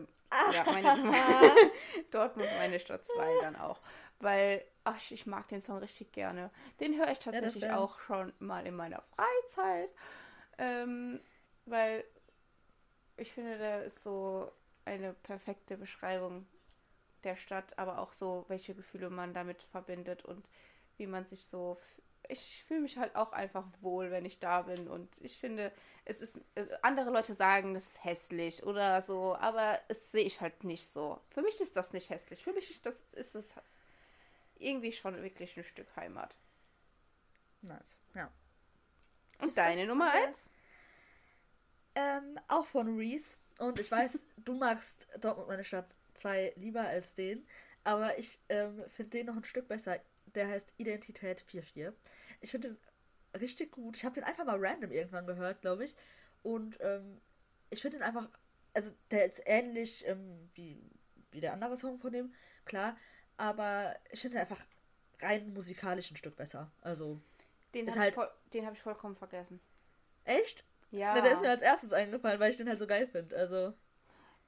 ja, meine Nummer. Dortmund, meine Stadt 2 dann auch. Weil, ach, ich- mag den Song richtig gerne. Den höre ich das tatsächlich wär- auch schon mal in meiner Freizeit. Ähm, weil ich finde, der ist so eine perfekte Beschreibung der Stadt, aber auch so, welche Gefühle man damit verbindet und wie man sich so. Ich fühle mich halt auch einfach wohl, wenn ich da bin. Und ich finde, es ist. äh, Andere Leute sagen, das ist hässlich oder so, aber es sehe ich halt nicht so. Für mich ist das nicht hässlich. Für mich ist das ist es irgendwie schon wirklich ein Stück Heimat. Nice, ja. Und Siehste? deine Nummer Ja. eins? Ähm, auch von Reese. Und ich weiß, du magst Dortmund meine Stadt 2 lieber als den. Aber ich ähm, finde den noch ein Stück besser. Der heißt Identität 44. Ich finde den richtig gut. Ich habe den einfach mal random irgendwann gehört, glaube ich. Und ähm, ich finde den einfach. Also, der ist ähnlich ähm, wie, wie der andere Song von dem, klar. Aber ich finde einfach rein musikalisch ein Stück besser. Also, Den habe halt- ich, voll- den hab ich vollkommen vergessen. echt? Ja. Ne, der ist mir als erstes eingefallen, weil ich den halt so geil finde. Also.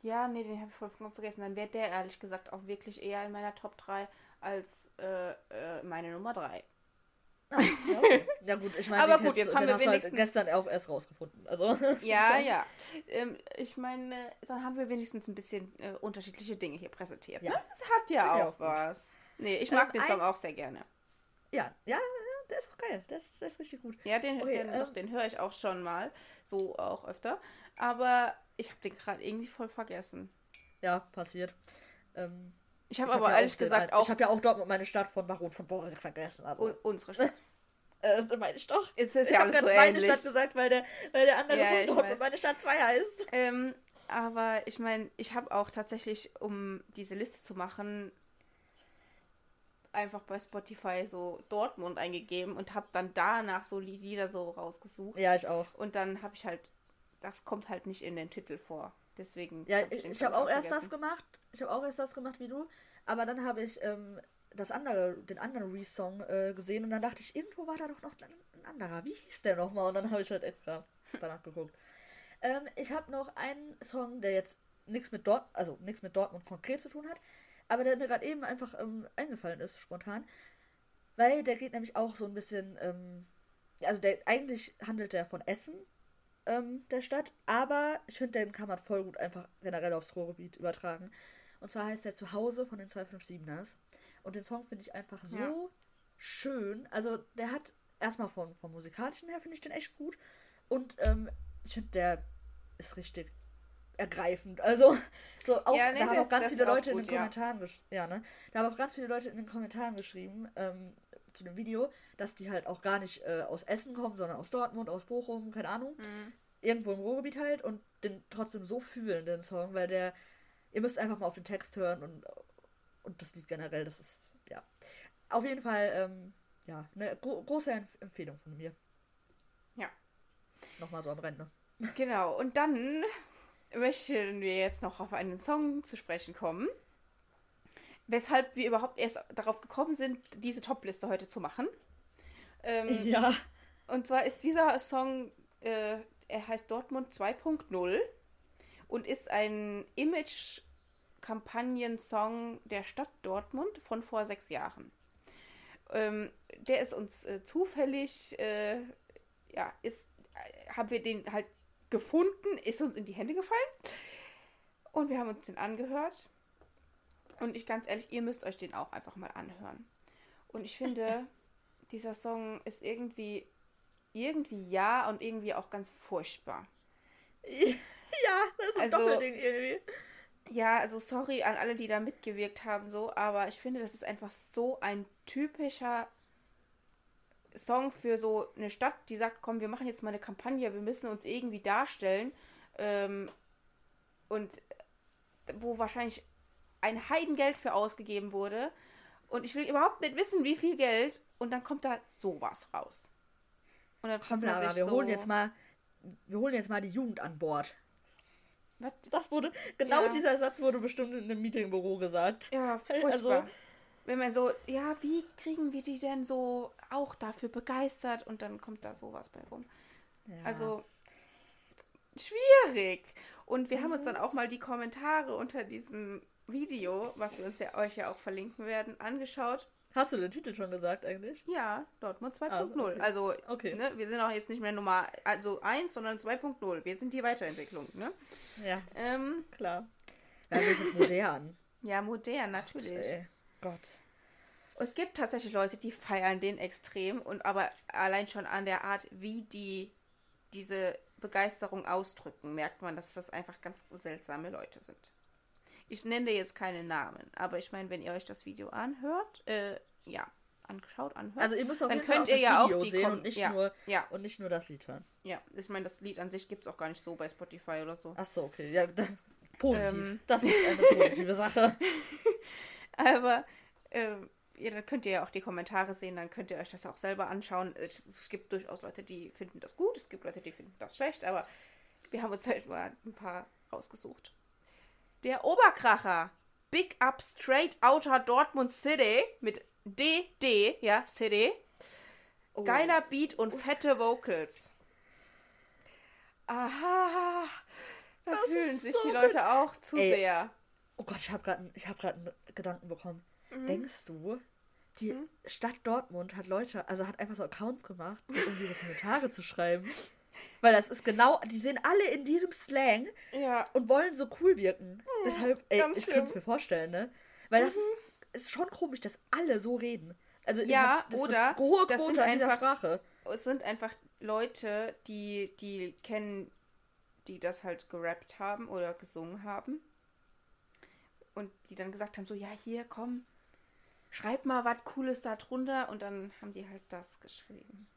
Ja, nee, den habe ich vollkommen vergessen. Dann wäre der ehrlich gesagt auch wirklich eher in meiner Top 3 als äh, äh, meine Nummer 3. Ja, okay. ja gut, ich meine, Aber gut, jetzt haben wir du halt wenigstens- gestern auch erst rausgefunden. Also Ja, ja. Ähm, ich meine, dann haben wir wenigstens ein bisschen äh, unterschiedliche Dinge hier präsentiert. Ja. Ne? Das hat ja ja auch, auch was. Nee, ich mag Ähm, den Song auch sehr gerne. Ja, ja, ja, der ist auch geil. Der ist, der ist richtig gut. Ja, den, Okay, den, ähm, doch, den höre ich auch schon mal. So auch öfter. Aber ich habe den gerade irgendwie voll vergessen. Ja, passiert. Ähm, Ich habe hab aber ja ehrlich gesagt ein- auch Ich habe ja auch Dortmund meine Stadt von Baron von Borsig vergessen. Also, un unsere Stadt. äh, das meine ich doch. Es ist ich ja habe alles so gerade meine ähnlich. Stadt gesagt, weil der, weil der andere Ja, von Dortmund weiß. meine Stadt 2 heißt. Ähm, aber ich meine, ich habe auch tatsächlich, um diese Liste zu machen, einfach bei Spotify so Dortmund eingegeben und habe dann danach so die Lieder so rausgesucht. Ja, ich auch. Und dann habe ich halt, das kommt halt nicht in den Titel vor. Deswegen. Ja, hab ich, ich habe auch erst das gemacht. Ich habe auch erst das gemacht wie du. Aber dann habe ich ähm, das andere, den anderen Reese-Song äh, gesehen und dann dachte ich, irgendwo war da doch noch ein, ein anderer. Wie hieß der nochmal? Und dann habe ich halt extra danach geguckt. Ähm, ich habe noch einen Song, der jetzt nichts mit Dort, also nichts mit Dortmund konkret zu tun hat, aber der mir gerade eben einfach ähm, eingefallen ist, spontan. Weil der geht nämlich auch so ein bisschen, ähm, also der eigentlich handelt der von Essen, ähm, der Stadt, aber ich finde, den kann man voll gut einfach generell aufs Ruhrgebiet übertragen. Und zwar heißt der Zuhause von den 257ers. Und den Song finde ich einfach so Ja. schön. Also der hat erstmal vom, vom musikalischen her finde ich den echt gut. Und ähm, ich finde, der ist richtig ergreifend. Also, so auch, Ja, nee, da haben auch ganz viele Leute in gut, den ja. Kommentaren gesch ja, ne? Da haben auch ganz viele Leute in den Kommentaren geschrieben, ähm, zu dem Video, dass die halt auch gar nicht äh, aus Essen kommen, sondern aus Dortmund, aus Bochum, keine Ahnung. Mhm. Irgendwo im Ruhrgebiet halt und den trotzdem so fühlen, den Song, weil der. Ihr müsst einfach mal auf den Text hören und, und das Lied generell, das ist, ja. Auf jeden Fall, ähm, ja, eine gro große Empf Empfehlung von mir. Ja. Nochmal so am Rande. Genau, und dann möchten wir jetzt noch auf einen Song zu sprechen kommen, weshalb wir überhaupt erst darauf gekommen sind, diese Top-Liste heute zu machen. Ähm, Ja. Und zwar ist dieser Song, äh, er heißt Dortmund 2.0 und ist ein Image-Kampagnen-Song der Stadt Dortmund von vor sechs Jahren. Ähm, der ist uns äh, zufällig, äh, ja, ist, äh, haben wir den halt gefunden, ist uns in die Hände gefallen und wir haben uns den angehört. Und ich ganz ehrlich, ihr müsst euch den auch einfach mal anhören. Und ich finde, dieser Song ist irgendwie, irgendwie ja und irgendwie auch ganz furchtbar. Ja, das ist ein Also- Doppelding irgendwie. Ja, also sorry an alle, die da mitgewirkt haben, so, aber ich finde, das ist einfach so ein typischer Song für so eine Stadt, die sagt, komm, wir machen jetzt mal eine Kampagne, wir müssen uns irgendwie darstellen. Ähm, und wo wahrscheinlich ein Heidengeld für ausgegeben wurde. Und ich will überhaupt nicht wissen, wie viel Geld. Und dann kommt da sowas raus. Und dann Komm, kommt Lara, wir so, holen jetzt mal, wir holen jetzt mal die Jugend an Bord. Was? Das wurde, genau Ja. dieser Satz wurde bestimmt in einem Meetingbüro gesagt. Ja, Hey, furchtbar. also- Wenn man so, ja, wie kriegen wir die denn so auch dafür begeistert und dann kommt da sowas bei rum. Ja. Also schwierig. Und wir haben uns dann auch mal die Kommentare unter diesem Video, was wir uns ja euch ja auch verlinken werden, angeschaut. Hast du den Titel schon gesagt eigentlich? Ja, Dortmund 2.0. Also, okay. Also, Okay. ne, wir sind auch jetzt nicht mehr Nummer also 1, sondern 2.0. Wir sind die Weiterentwicklung, ne? Ja, Ähm, klar. Ja, wir sind modern. ja, modern, natürlich. Ey, Gott. Es gibt tatsächlich Leute, die feiern den extrem und aber allein schon an der Art, wie die diese Begeisterung ausdrücken, merkt man, dass das einfach ganz seltsame Leute sind. Ich nenne jetzt keine Namen, aber ich meine, wenn ihr euch das Video anhört, äh, ja, anschaut, anhört, Also ihr müsst auf dann jeden Fall könnt auch ihr ja auch Video die sehen und nicht ja, nur ja, und nicht nur das Lied hören. ja, ich meine, das Lied an sich gibt es auch gar nicht so bei Spotify oder so. Ach so, okay. Ja, da, positiv. Ähm. Das ist eine positive Sache. Aber ähm, ja, dann könnt ihr ja auch die Kommentare sehen, dann könnt ihr euch das auch selber anschauen. Es, es gibt durchaus Leute, die finden das gut, es gibt Leute, die finden das schlecht, aber wir haben uns halt mal ein paar rausgesucht. Der Oberkracher. Big Up Straight Outer Dortmund City mit DD, ja, City. Oh. Geiler Beat und fette Vocals. Aha. Da Das fühlen sich so die gut. Leute auch zu Ey. sehr. Oh Gott, ich habe gerade hab einen Gedanken bekommen. Mhm. Denkst du, die Stadt Dortmund hat Leute, also hat einfach so Accounts gemacht, um diese Kommentare zu schreiben? Weil das ist genau, die sind alle in diesem Slang Ja, und wollen so cool wirken. Deshalb, ey, Mhm. ich. Mhm. könnte es mir vorstellen, ne? Weil das ist schon komisch, dass alle so reden. Also Ja, das ist oder eine hohe Quote sind an dieser einfach- Sprache. es sind einfach Leute, die, die kennen, die das halt gerappt haben oder gesungen haben. Und die dann gesagt haben, so, ja, hier, komm, schreib mal was Cooles da drunter. Und dann haben die halt das geschrieben.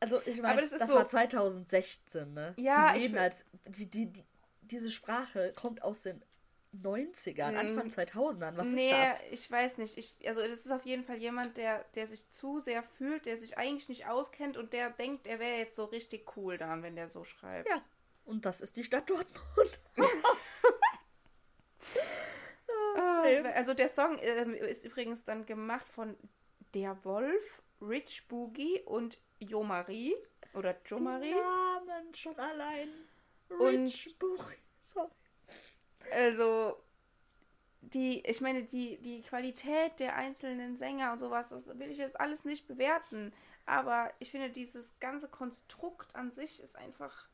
Also ich meine, das, das ist war so- 2016, ne? Ja, die ich als die, die, die, diese Sprache kommt aus den 90ern, Mm. Anfang 2000ern. Was nee, ist das? ich weiß nicht. Ich, also das ist auf jeden Fall jemand, der, der sich zu sehr fühlt, der sich eigentlich nicht auskennt und der denkt, er wäre jetzt so richtig cool dann, wenn der so schreibt. Ja, und das ist die Stadt Dortmund. Ah, nee, also Also der Song ähm, ist übrigens dann gemacht von Der Wolf, Rich Boogie und Jo Marie. Oder Jo Marie. Namen schon allein. Und- Rich Boy. Sorry. Also, die, ich meine, die, die Qualität der einzelnen Sänger und sowas, das will ich jetzt alles nicht bewerten. Aber ich finde, dieses ganze Konstrukt an sich ist einfach.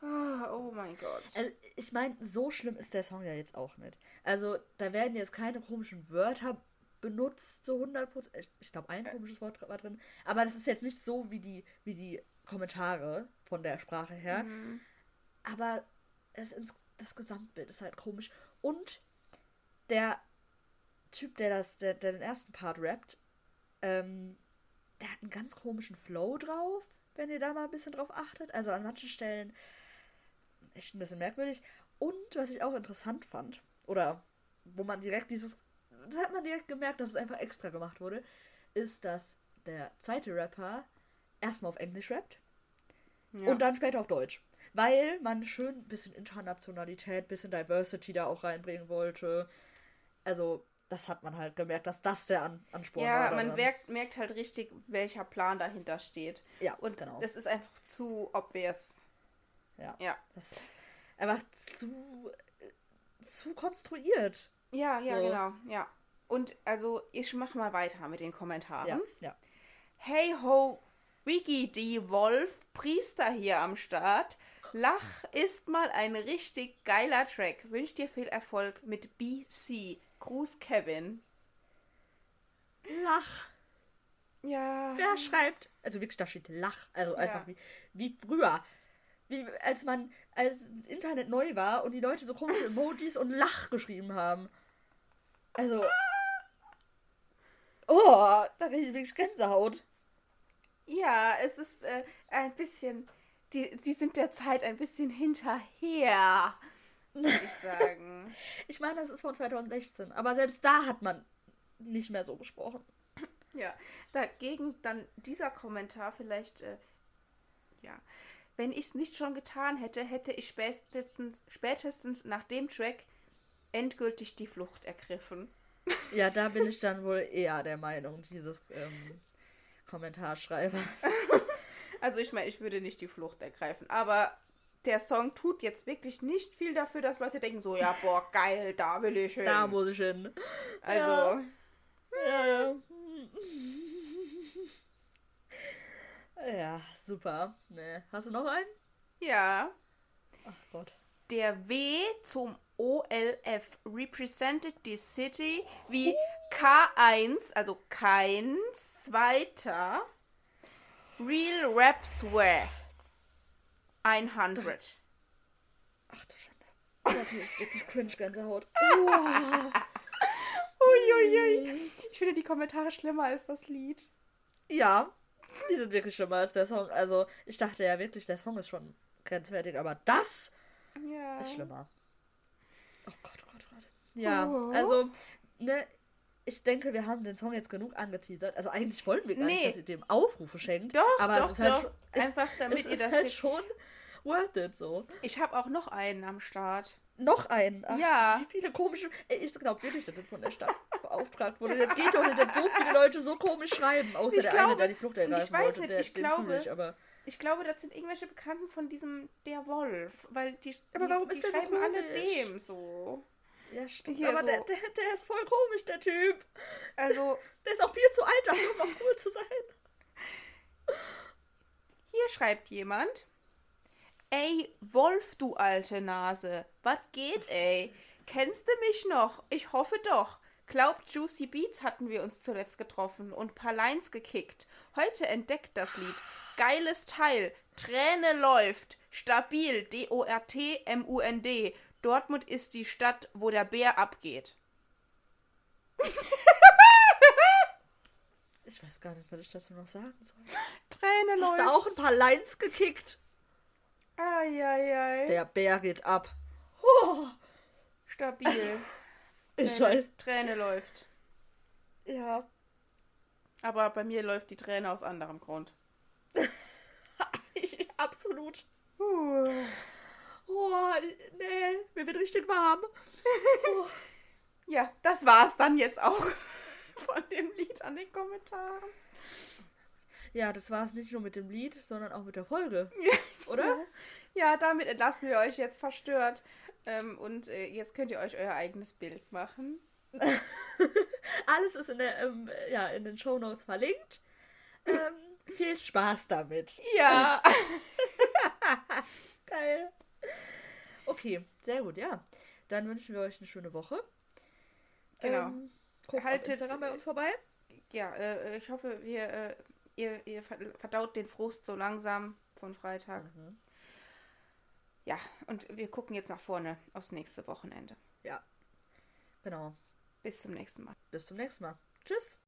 Ah, oh mein Gott. Also, ich meine, so schlimm ist der Song ja jetzt auch nicht. Also, da werden jetzt keine komischen Wörter benutzt, so 100%. Ich, ich glaube, ein komisches Wort war drin. Aber das ist jetzt nicht so wie die, wie die Kommentare von der Sprache her. Mhm. Aber es, ins- das Gesamtbild ist halt komisch. Und der Typ, der, das, der, der den ersten Part rappt, ähm, der hat einen ganz komischen Flow drauf, wenn ihr da mal ein bisschen drauf achtet. Also an manchen Stellen echt ein bisschen merkwürdig. Und was ich auch interessant fand, oder wo man direkt dieses, das hat man direkt gemerkt, dass es einfach extra gemacht wurde, ist, dass der zweite Rapper erstmal auf Englisch rappt Ja. und dann später auf Deutsch. Weil man schön ein bisschen Internationalität, ein bisschen Diversity da auch reinbringen wollte. Also, das hat man halt gemerkt, dass das der An Ansporn war. ja, man merkt, merkt halt richtig, welcher Plan dahinter steht. Ja, Und genau. das ist einfach zu obvious. ja. Ja. Das ist einfach zu, äh, zu konstruiert. Ja, ja, So. genau. Ja. Und also, ich mach mal weiter mit den Kommentaren. Ja, ja. Hey ho, Wiggy D. Wolf, Priester hier am Start. Lach ist mal ein richtig geiler Track. Wünsch dir viel Erfolg mit BC. Gruß Kevin. Lach. Ja. Wer schreibt? Also wirklich, da steht Lach. Also einfach wie, wie früher. Wie, als man, als das Internet neu war und die Leute so komische Emojis und Lach geschrieben haben. Also. Oh, da kriege ich wirklich Gänsehaut. Ja, es ist äh, ein bisschen. Die, die sind der Zeit ein bisschen hinterher, würde ich sagen. Ich meine, das ist von 2016, aber selbst da hat man nicht mehr so gesprochen. Ja, dagegen dann dieser Kommentar vielleicht, äh, ja, wenn ich es nicht schon getan hätte, hätte ich spätestens, spätestens nach dem Track endgültig die Flucht ergriffen. Ja, da bin ich dann wohl eher der Meinung dieses ähm, Kommentarschreibers. Also ich meine, ich würde nicht die Flucht ergreifen, aber der Song tut jetzt wirklich nicht viel dafür, dass Leute denken so, ja, boah, geil, da will ich hin. Da muss ich hin. also, Ja, ja. Ja, super. Ne. Hast du noch einen? ja. Ach Gott. Der W zum OLF represented die City wie K1, also kein zweiter. Real Rap Swear 100. Ach du Schande. Die ist wirklich cringe Gänsehaut. Uiuiui. Ich finde die Kommentare schlimmer als das Lied. Ja, die sind wirklich schlimmer als der Song. Also, ich dachte ja wirklich, der Song ist schon grenzwertig, aber das Ja. ist schlimmer. Oh Gott, oh Gott, oh Gott. Ja, Oh. also, ne, ich denke, wir haben den Song jetzt genug angeteasert. Also, eigentlich wollten wir gar Nee. nicht, dass ihr dem Aufrufe schenkt. Doch, aber doch, es ist halt doch. schon, Einfach damit es ihr ist das halt seht. schon worth it so. Ich habe auch noch einen am Start. Noch einen. Ach, Ja. Wie viele komische. Ey, ich glaube wirklich, dass das von der Stadt beauftragt wurde. Das geht doch nicht, dass so viele Leute so komisch schreiben. Außer Ich der glaube- eine, der die Flucht und ich ergreifen weiß wollte. nicht, der, ich glaube- Ich, aber Ich glaube, das sind irgendwelche Bekannten von diesem Der Wolf. Weil die, Aber die, warum die ist der so schreiben alle komisch? dem so. ja, stimmt. Hier aber so- der, der, der ist voll komisch, der Typ. Also, Der ist auch viel zu alt um noch cool zu sein. hier schreibt jemand. Ey, Wolf, du alte Nase. Was geht, ey? Kennst du mich noch? Ich hoffe doch. Glaubt, Juicy Beats hatten wir uns zuletzt getroffen und paar Lines gekickt. Heute entdeckt das Lied. Geiles Teil. Träne läuft. Stabil. D-O-R-T-M-U-N-D. Dortmund ist die Stadt, wo der Bär abgeht. Ich weiß gar nicht, was ich dazu noch sagen soll. Träne Hast du auch ein paar Lines gekickt? Eieiei. Der Bär geht ab. Oh, Stabil. Ich Träne, weiß. Träne läuft. Ja. Aber bei mir läuft die Träne aus anderem Grund. Absolut. Uh. Oh, nee, mir wird richtig warm. Oh. Ja, das war's dann jetzt auch von dem Lied an den Kommentaren. Ja, das war es nicht nur mit dem Lied, sondern auch mit der Folge. Oder? Ja, damit entlassen wir euch jetzt verstört. Ähm, und äh, jetzt könnt ihr euch euer eigenes Bild machen. Alles ist in, der, ähm, ja, in den Show Notes verlinkt. Ähm, viel Spaß damit. Ja. Geil. Okay, sehr gut, ja. Dann wünschen wir euch eine schöne Woche. Genau. Ähm, guckt Haltet- auf Instagram bei uns vorbei. ja, äh, ich hoffe, wir, äh, ihr, ihr verdaut den Frust so langsam von Freitag. Mhm. Ja, und wir gucken jetzt nach vorne aufs nächste Wochenende. Ja. Genau. Bis zum nächsten Mal. Bis zum nächsten Mal. Tschüss.